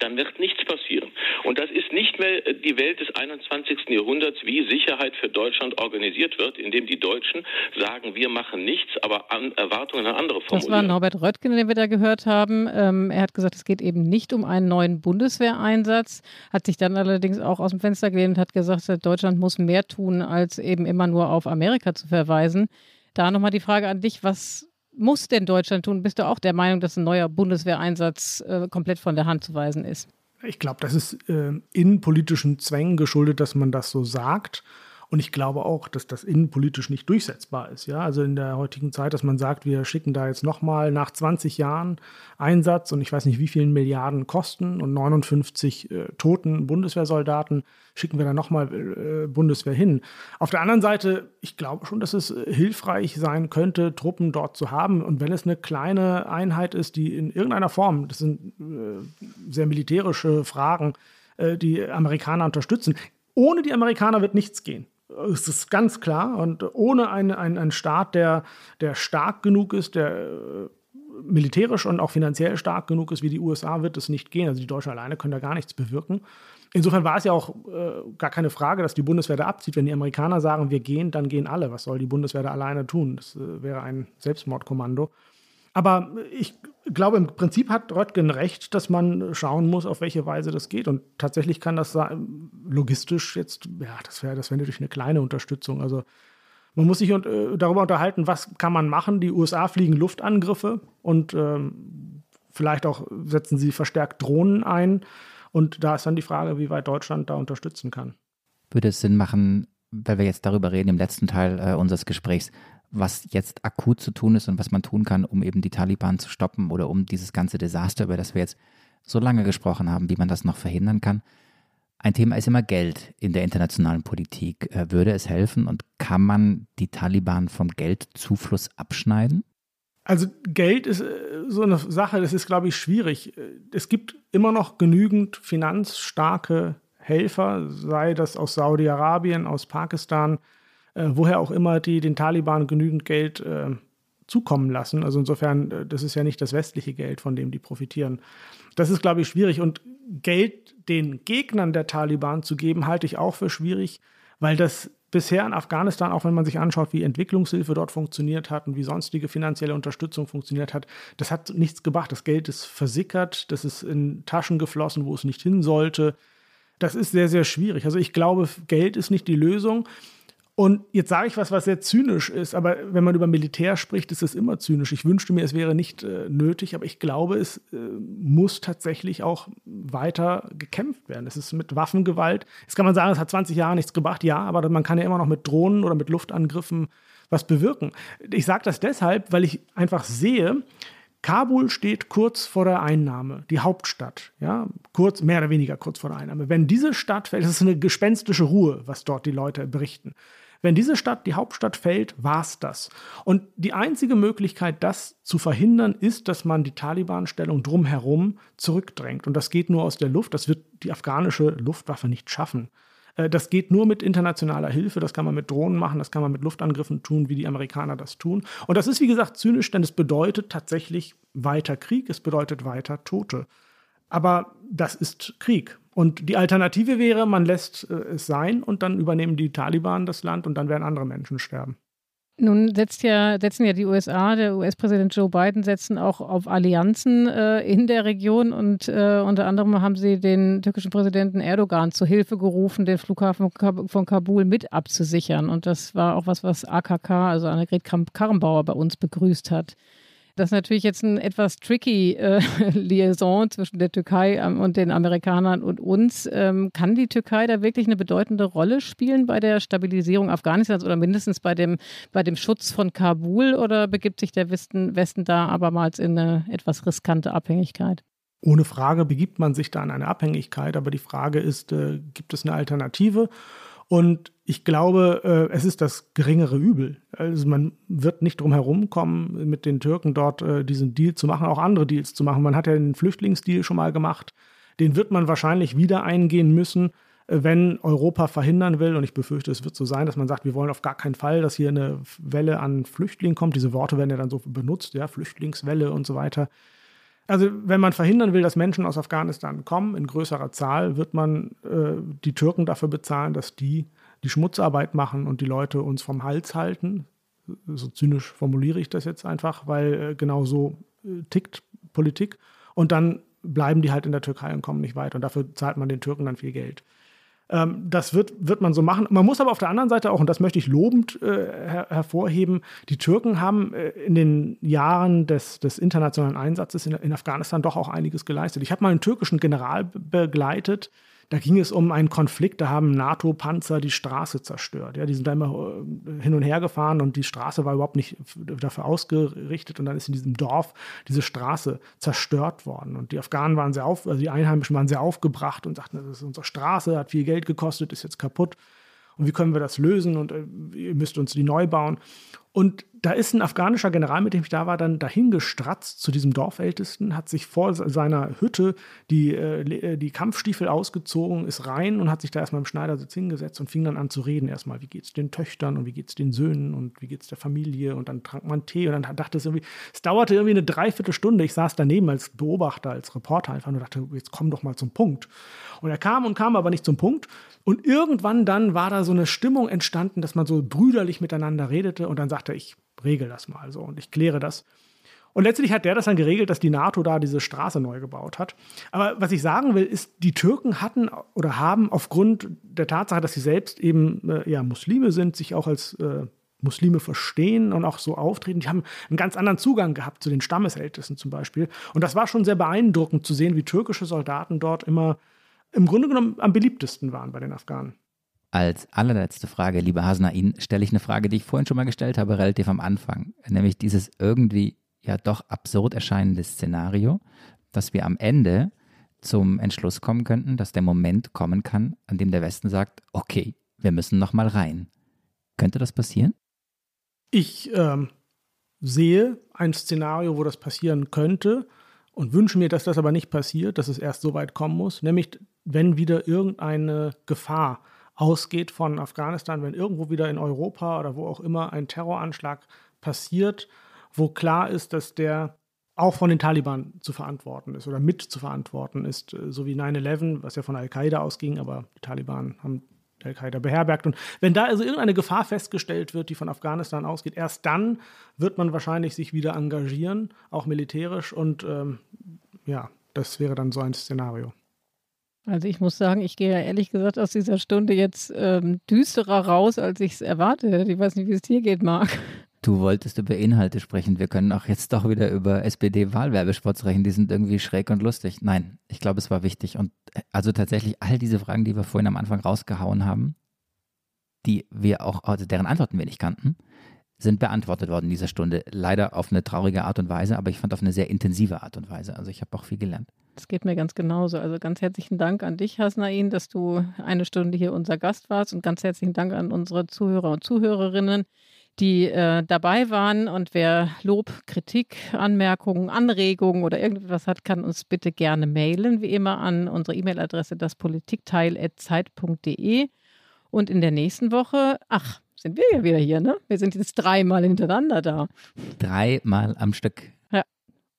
dann wird nichts passieren. Und das ist nicht mehr die Welt des 21. Jahrhunderts, wie Sicherheit für Deutschland organisiert wird, indem die Deutschen sagen, wir machen nichts, aber an Erwartungen an andere formulieren. Das war Norbert Röttgen, den wir da gehört haben. Ähm, er hat gesagt, es geht eben nicht um einen neuen Bundeswehreinsatz, hat sich dann allerdings auch aus dem Fenster gelehnt und hat gesagt, Deutschland muss mehr tun, als eben immer nur auf Amerika zu verweisen. Da nochmal die Frage an dich, was muss denn Deutschland tun? Bist du auch der Meinung, dass ein neuer Bundeswehreinsatz äh, komplett von der Hand zu weisen ist? Ich glaube, das ist äh, innenpolitischen Zwängen geschuldet, dass man das so sagt. Und ich glaube auch, dass das innenpolitisch nicht durchsetzbar ist. Ja? Also in der heutigen Zeit, dass man sagt, wir schicken da jetzt nochmal nach 20 Jahren Einsatz und ich weiß nicht, wie vielen Milliarden Kosten und 59 äh, toten Bundeswehrsoldaten schicken wir da nochmal äh, Bundeswehr hin. Auf der anderen Seite, ich glaube schon, dass es äh, hilfreich sein könnte, Truppen dort zu haben. Und wenn es eine kleine Einheit ist, die in irgendeiner Form, das sind äh, sehr militärische Fragen, äh, die Amerikaner unterstützen. Ohne die Amerikaner wird nichts gehen. Es ist ganz klar. Und ohne einen, einen, einen Staat, der, der stark genug ist, der äh, militärisch und auch finanziell stark genug ist wie die USA, wird es nicht gehen. Also die Deutschen alleine können da gar nichts bewirken. Insofern war es ja auch äh, gar keine Frage, dass die Bundeswehr da abzieht. Wenn die Amerikaner sagen, wir gehen, dann gehen alle. Was soll die Bundeswehr da alleine tun? Das äh, wäre ein Selbstmordkommando. Aber ich glaube, im Prinzip hat Röttgen recht, dass man schauen muss, auf welche Weise das geht. Und tatsächlich kann das logistisch jetzt, ja, das wäre das wär natürlich eine kleine Unterstützung. Also man muss sich und, äh, darüber unterhalten, was kann man machen. Die USA fliegen Luftangriffe und ähm, vielleicht auch setzen sie verstärkt Drohnen ein. Und da ist dann die Frage, wie weit Deutschland da unterstützen kann. Würde es Sinn machen, weil wir jetzt darüber reden im letzten Teil äh, unseres Gesprächs, was jetzt akut zu tun ist und was man tun kann, um eben die Taliban zu stoppen oder um dieses ganze Desaster, über das wir jetzt so lange gesprochen haben, wie man das noch verhindern kann. Ein Thema ist immer Geld in der internationalen Politik. Äh, würde es helfen und kann man die Taliban vom Geldzufluss abschneiden? Also Geld ist äh, so eine Sache, das ist, glaube ich, schwierig. Es gibt immer noch genügend finanzstarke Helfer, sei das aus Saudi-Arabien, aus Pakistan, äh, woher auch immer die den Taliban genügend Geld äh, zukommen lassen. Also insofern, äh, das ist ja nicht das westliche Geld, von dem die profitieren. Das ist, glaube ich, schwierig. Und Geld den Gegnern der Taliban zu geben, halte ich auch für schwierig, weil das bisher in Afghanistan, auch wenn man sich anschaut, wie Entwicklungshilfe dort funktioniert hat und wie sonstige finanzielle Unterstützung funktioniert hat, das hat nichts gebracht. Das Geld ist versickert, das ist in Taschen geflossen, wo es nicht hin sollte. Das ist sehr, sehr schwierig. Also ich glaube, Geld ist nicht die Lösung. Und jetzt sage ich was, was sehr zynisch ist, aber wenn man über Militär spricht, ist es immer zynisch. Ich wünschte mir, es wäre nicht äh, nötig, aber ich glaube, es äh, muss tatsächlich auch weiter gekämpft werden. Es ist mit Waffengewalt. Jetzt kann man sagen, es hat 20 Jahre nichts gebracht, ja, aber man kann ja immer noch mit Drohnen oder mit Luftangriffen was bewirken. Ich sage das deshalb, weil ich einfach sehe, Kabul steht kurz vor der Einnahme, die Hauptstadt, ja, kurz, mehr oder weniger kurz vor der Einnahme. Wenn diese Stadt fällt, das ist eine gespenstische Ruhe, was dort die Leute berichten. Wenn diese Stadt, die Hauptstadt fällt, war es das. Und die einzige Möglichkeit, das zu verhindern, ist, dass man die Taliban-Stellung drumherum zurückdrängt. Und das geht nur aus der Luft. Das wird die afghanische Luftwaffe nicht schaffen. Äh, das geht nur mit internationaler Hilfe, das kann man mit Drohnen machen, das kann man mit Luftangriffen tun, wie die Amerikaner das tun. Und das ist, wie gesagt, zynisch, denn es bedeutet tatsächlich weiter Krieg, es bedeutet weiter Tote. Aber das ist Krieg. Und die Alternative wäre, man lässt äh, es sein und dann übernehmen die Taliban das Land und dann werden andere Menschen sterben. Nun setzt ja, setzen ja die USA, der US-Präsident Joe Biden setzen auch auf Allianzen äh, in der Region und äh, unter anderem haben sie den türkischen Präsidenten Erdogan zu Hilfe gerufen, den Flughafen von Kabul mit abzusichern. Und das war auch was, was AKK, also Annegret Kramp-Karrenbauer, bei uns begrüßt hat. Das ist natürlich jetzt ein etwas tricky äh, <laughs> Liaison zwischen der Türkei ähm, und den Amerikanern und uns. Ähm, kann die Türkei da wirklich eine bedeutende Rolle spielen bei der Stabilisierung Afghanistans oder mindestens bei dem, bei dem Schutz von Kabul oder begibt sich der Westen, Westen da abermals in eine etwas riskante Abhängigkeit? Ohne Frage begibt man sich da in eine Abhängigkeit, aber die Frage ist, äh, gibt es eine Alternative? Und ich glaube, äh, es ist das geringere Übel. Also man wird nicht drum herum kommen, mit den Türken dort äh, diesen Deal zu machen, auch andere Deals zu machen. Man hat ja den Flüchtlingsdeal schon mal gemacht. Den wird man wahrscheinlich wieder eingehen müssen, äh, wenn Europa verhindern will. Und ich befürchte, es wird so sein, dass man sagt, wir wollen auf gar keinen Fall, dass hier eine Welle an Flüchtlingen kommt. Diese Worte werden ja dann so benutzt, ja, Flüchtlingswelle und so weiter. Also wenn man verhindern will, dass Menschen aus Afghanistan kommen in größerer Zahl, wird man äh, die Türken dafür bezahlen, dass die die Schmutzarbeit machen und die Leute uns vom Hals halten. So zynisch formuliere ich das jetzt einfach, weil äh, genau so äh, tickt Politik. Und dann bleiben die halt in der Türkei und kommen nicht weiter. Und dafür zahlt man den Türken dann viel Geld. Ähm, das wird, wird man so machen. Man muss aber auf der anderen Seite auch, und das möchte ich lobend äh, her hervorheben, die Türken haben äh, in den Jahren des, des internationalen Einsatzes in, in, Afghanistan doch auch einiges geleistet. Ich habe mal einen türkischen General begleitet, da ging es um einen Konflikt, da haben NATO-Panzer die Straße zerstört. Ja, die sind da immer äh, hin und her gefahren und die Straße war überhaupt nicht dafür ausgerichtet. Und dann ist in diesem Dorf diese Straße zerstört worden. Und die Afghanen waren sehr auf, also die Einheimischen waren sehr aufgebracht und sagten, das ist unsere Straße, hat viel Geld gekostet, ist jetzt kaputt. Und wie können wir das lösen? Und äh, ihr müsst uns die neu bauen. Und da ist ein afghanischer General, mit dem ich da war, dann dahingestratzt zu diesem Dorfältesten, hat sich vor seiner Hütte die, äh, die Kampfstiefel ausgezogen, ist rein und hat sich da erstmal im Schneidersitz hingesetzt und fing dann an zu reden. Erstmal, wie geht es den Töchtern und wie geht es den Söhnen und wie geht es der Familie und dann trank man Tee und dann dachte es irgendwie, es dauerte irgendwie eine Dreiviertelstunde. Ich saß daneben als Beobachter, als Reporter einfach und dachte, jetzt komm doch mal zum Punkt. Und er kam und kam aber nicht zum Punkt. Und irgendwann dann war da so eine Stimmung entstanden, dass man so brüderlich miteinander redete und dann sagte er, ich regel das mal so und ich kläre das. Und letztlich hat der das dann geregelt, dass die NATO da diese Straße neu gebaut hat. Aber was ich sagen will, ist, die Türken hatten oder haben aufgrund der Tatsache, dass sie selbst eben äh, ja, Muslime sind, sich auch als äh, Muslime verstehen und auch so auftreten. Die haben einen ganz anderen Zugang gehabt zu den Stammesältesten zum Beispiel. Und das war schon sehr beeindruckend zu sehen, wie türkische Soldaten dort immer im Grunde genommen am beliebtesten waren bei den Afghanen. Als allerletzte Frage, lieber Hasnain, stelle ich eine Frage, die ich vorhin schon mal gestellt habe, relativ am Anfang. Nämlich dieses irgendwie ja doch absurd erscheinende Szenario, dass wir am Ende zum Entschluss kommen könnten, dass der Moment kommen kann, an dem der Westen sagt, okay, wir müssen noch mal rein. Könnte das passieren? Ich ähm, sehe ein Szenario, wo das passieren könnte und wünsche mir, dass das aber nicht passiert, dass es erst so weit kommen muss, nämlich wenn wieder irgendeine Gefahr ausgeht von Afghanistan, wenn irgendwo wieder in Europa oder wo auch immer ein Terroranschlag passiert, wo klar ist, dass der auch von den Taliban zu verantworten ist oder mit zu verantworten ist, äh, so wie 9-11, was ja von Al-Qaida ausging, aber die Taliban haben Al-Qaida beherbergt. Und wenn da also irgendeine Gefahr festgestellt wird, die von Afghanistan ausgeht, erst dann wird man wahrscheinlich sich wieder engagieren, auch militärisch. Und ähm, ja, das wäre dann so ein Szenario. Also ich muss sagen, ich gehe ja ehrlich gesagt aus dieser Stunde jetzt ähm, düsterer raus, als ich es erwartet hätte. Ich weiß nicht, wie es dir geht, Marc. Du wolltest über Inhalte sprechen. Wir können auch jetzt doch wieder über SPD-Wahlwerbespots sprechen. Die sind irgendwie schräg und lustig. Nein, ich glaube, es war wichtig. Und äh, also tatsächlich all diese Fragen, die wir vorhin am Anfang rausgehauen haben, die wir auch, also deren Antworten wir nicht kannten, sind beantwortet worden in dieser Stunde. Leider auf eine traurige Art und Weise, aber ich fand auf eine sehr intensive Art und Weise. Also ich habe auch viel gelernt. Das geht mir ganz genauso. Also ganz herzlichen Dank an dich, Hasnain, dass du eine Stunde hier unser Gast warst und ganz herzlichen Dank an unsere Zuhörer und Zuhörerinnen, die äh, dabei waren. Und wer Lob, Kritik, Anmerkungen, Anregungen oder irgendetwas hat, kann uns bitte gerne mailen, wie immer an unsere E-Mail-Adresse daspolitikteil.zeit.de. Und in der nächsten Woche, ach, sind wir ja wieder hier, ne? Wir sind jetzt dreimal hintereinander da. Dreimal am Stück.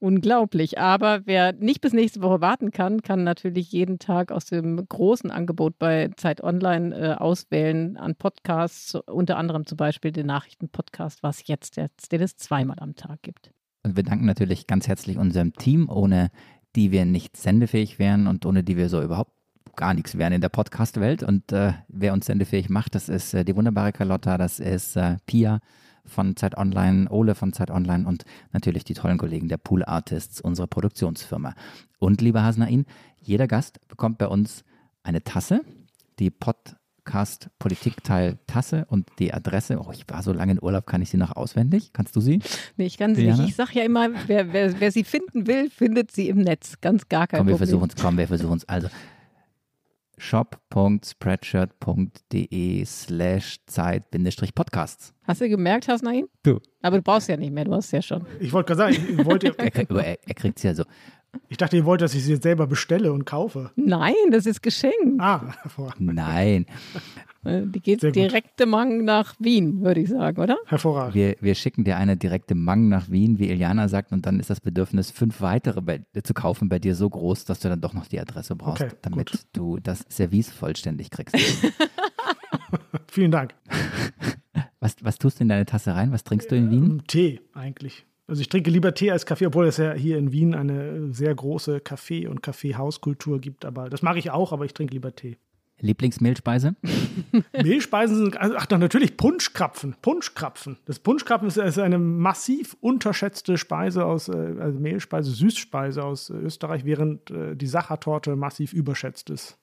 Unglaublich. Aber wer nicht bis nächste Woche warten kann, kann natürlich jeden Tag aus dem großen Angebot bei Zeit Online äh, auswählen an Podcasts, unter anderem zum Beispiel den Nachrichtenpodcast, was jetzt, jetzt den es zweimal am Tag gibt. Und wir danken natürlich ganz herzlich unserem Team, ohne die wir nicht sendefähig wären und ohne die wir so überhaupt gar nichts wären in der Podcast-Welt. Und äh, wer uns sendefähig macht, das ist äh, die wunderbare Carlotta, das ist äh, Pia von Zeit Online, Ole von Zeit Online und natürlich die tollen Kollegen der Pool Artists, unsere Produktionsfirma. Und lieber Hasnain, jeder Gast bekommt bei uns eine Tasse, die Podcast Politikteil Tasse und die Adresse. Oh, ich war so lange in Urlaub, kann ich sie noch auswendig? Kannst du sie? Nee, ich kann sie Diana? nicht. Ich sage ja immer, wer, wer, wer, sie finden will, findet sie im Netz. Ganz gar kein komm, wir Problem. Versuchen komm, wir versuchen es. Also shop.spreadshirt.de slash Zeit-Podcasts. Hast du gemerkt, Hasnain? Du. Aber du brauchst ja nicht mehr, du hast es ja schon. Ich wollte gerade sagen, ich, wollte. er, er, er kriegt es ja so. Ich dachte, ihr wollt, dass ich sie jetzt selber bestelle und kaufe. Nein, das ist geschenkt. Ah, <laughs> Nein. Äh, die geht direkte Mang nach Wien, würde ich sagen, oder? Hervorragend. Wir, wir schicken dir eine direkte Mang nach Wien, wie Iliana sagt, und dann ist das Bedürfnis, fünf weitere bei, zu kaufen, bei dir so groß, dass du dann doch noch die Adresse brauchst, Okay, damit gut. du das Service vollständig kriegst. <laughs> Vielen Dank. <laughs> was, was tust du in deine Tasse rein? Was trinkst du in Wien? Tee eigentlich. Also ich trinke lieber Tee als Kaffee, obwohl es ja hier in Wien eine sehr große Kaffee- und Kaffeehauskultur gibt. Aber das mache ich auch, aber ich trinke lieber Tee. Lieblingsmehlspeise? <laughs> Mehlspeisen sind, also, ach doch, natürlich Punschkrapfen. Punschkrapfen. Das Punschkrapfen ist, ist eine massiv unterschätzte Speise aus, äh, also Mehlspeise, Süßspeise aus äh, Österreich, während äh, die Sachertorte massiv überschätzt ist.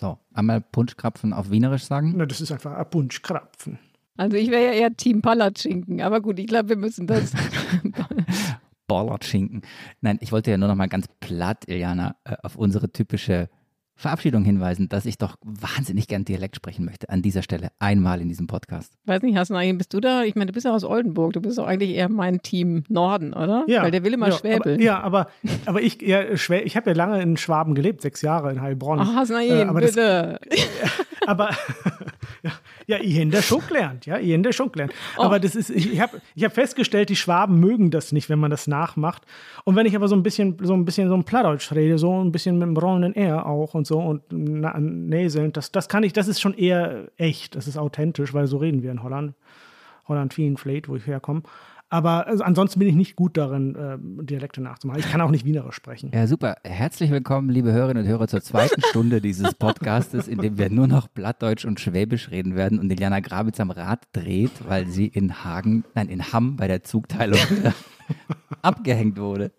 So, einmal Punschkrapfen auf Wienerisch sagen. Na, das ist einfach ein Punschkrapfen. Also ich wäre ja eher Team Palatschinken, aber gut, ich glaube, wir müssen das. <laughs> Bollertschinken. Nein, ich wollte ja nur noch mal ganz platt, Iliana, auf unsere typische Verabschiedung hinweisen, dass ich doch wahnsinnig gern Dialekt sprechen möchte. An dieser Stelle einmal in diesem Podcast. Weiß nicht, Hassan, bist du da? Ich meine, du bist ja aus Oldenburg. Du bist doch eigentlich eher mein Team Norden, oder? Ja, Weil der will immer ja, schwäbeln. Aber, ja, aber, aber ich, ja, Schwä- ich habe ja lange in Schwaben gelebt, sechs Jahre in Heilbronn. Ach, Hassan, Äh, aber das- bitte. <laughs> aber <laughs> ja, ja, ich hätte das schon gelernt, ja, ich hätte das schon gelernt. Oh. Aber das ist, ich, ich habe ich hab festgestellt, die Schwaben mögen das nicht, wenn man das nachmacht. Und wenn ich aber so ein bisschen, so ein bisschen so ein Plattdeutsch rede, so ein bisschen mit dem rollenden R auch und so und na, Näseln, das, das kann ich, das ist schon eher echt, das ist authentisch, weil so reden wir in Holland. Holland Fleet, wo ich herkomme. Aber also, ansonsten bin ich nicht gut darin, äh, Dialekte nachzumachen. Ich kann auch nicht Wienerisch sprechen. Ja, super. Herzlich willkommen, liebe Hörerinnen und Hörer, zur zweiten Stunde dieses Podcastes, in dem wir nur noch Plattdeutsch und Schwäbisch reden werden und Iliana Grabitz am Rad dreht, weil sie in Hagen, nein, in Hamm bei der Zugteilung <laughs> abgehängt wurde.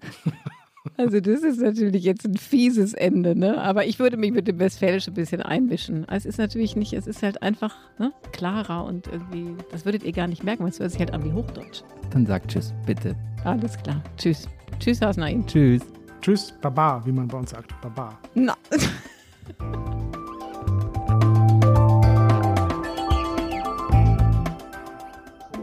Also das ist natürlich jetzt ein fieses Ende, ne? Aber ich würde mich mit dem Westfälischen ein bisschen einmischen. Es ist natürlich nicht, es ist halt einfach ne? klarer und irgendwie, das würdet ihr gar nicht merken, weil es hört sich halt an wie Hochdeutsch. Dann sagt Tschüss, bitte. Alles klar. Tschüss. Tschüss, Hasnain. Tschüss. Tschüss, Baba, wie man bei uns sagt. Baba. Na. <laughs>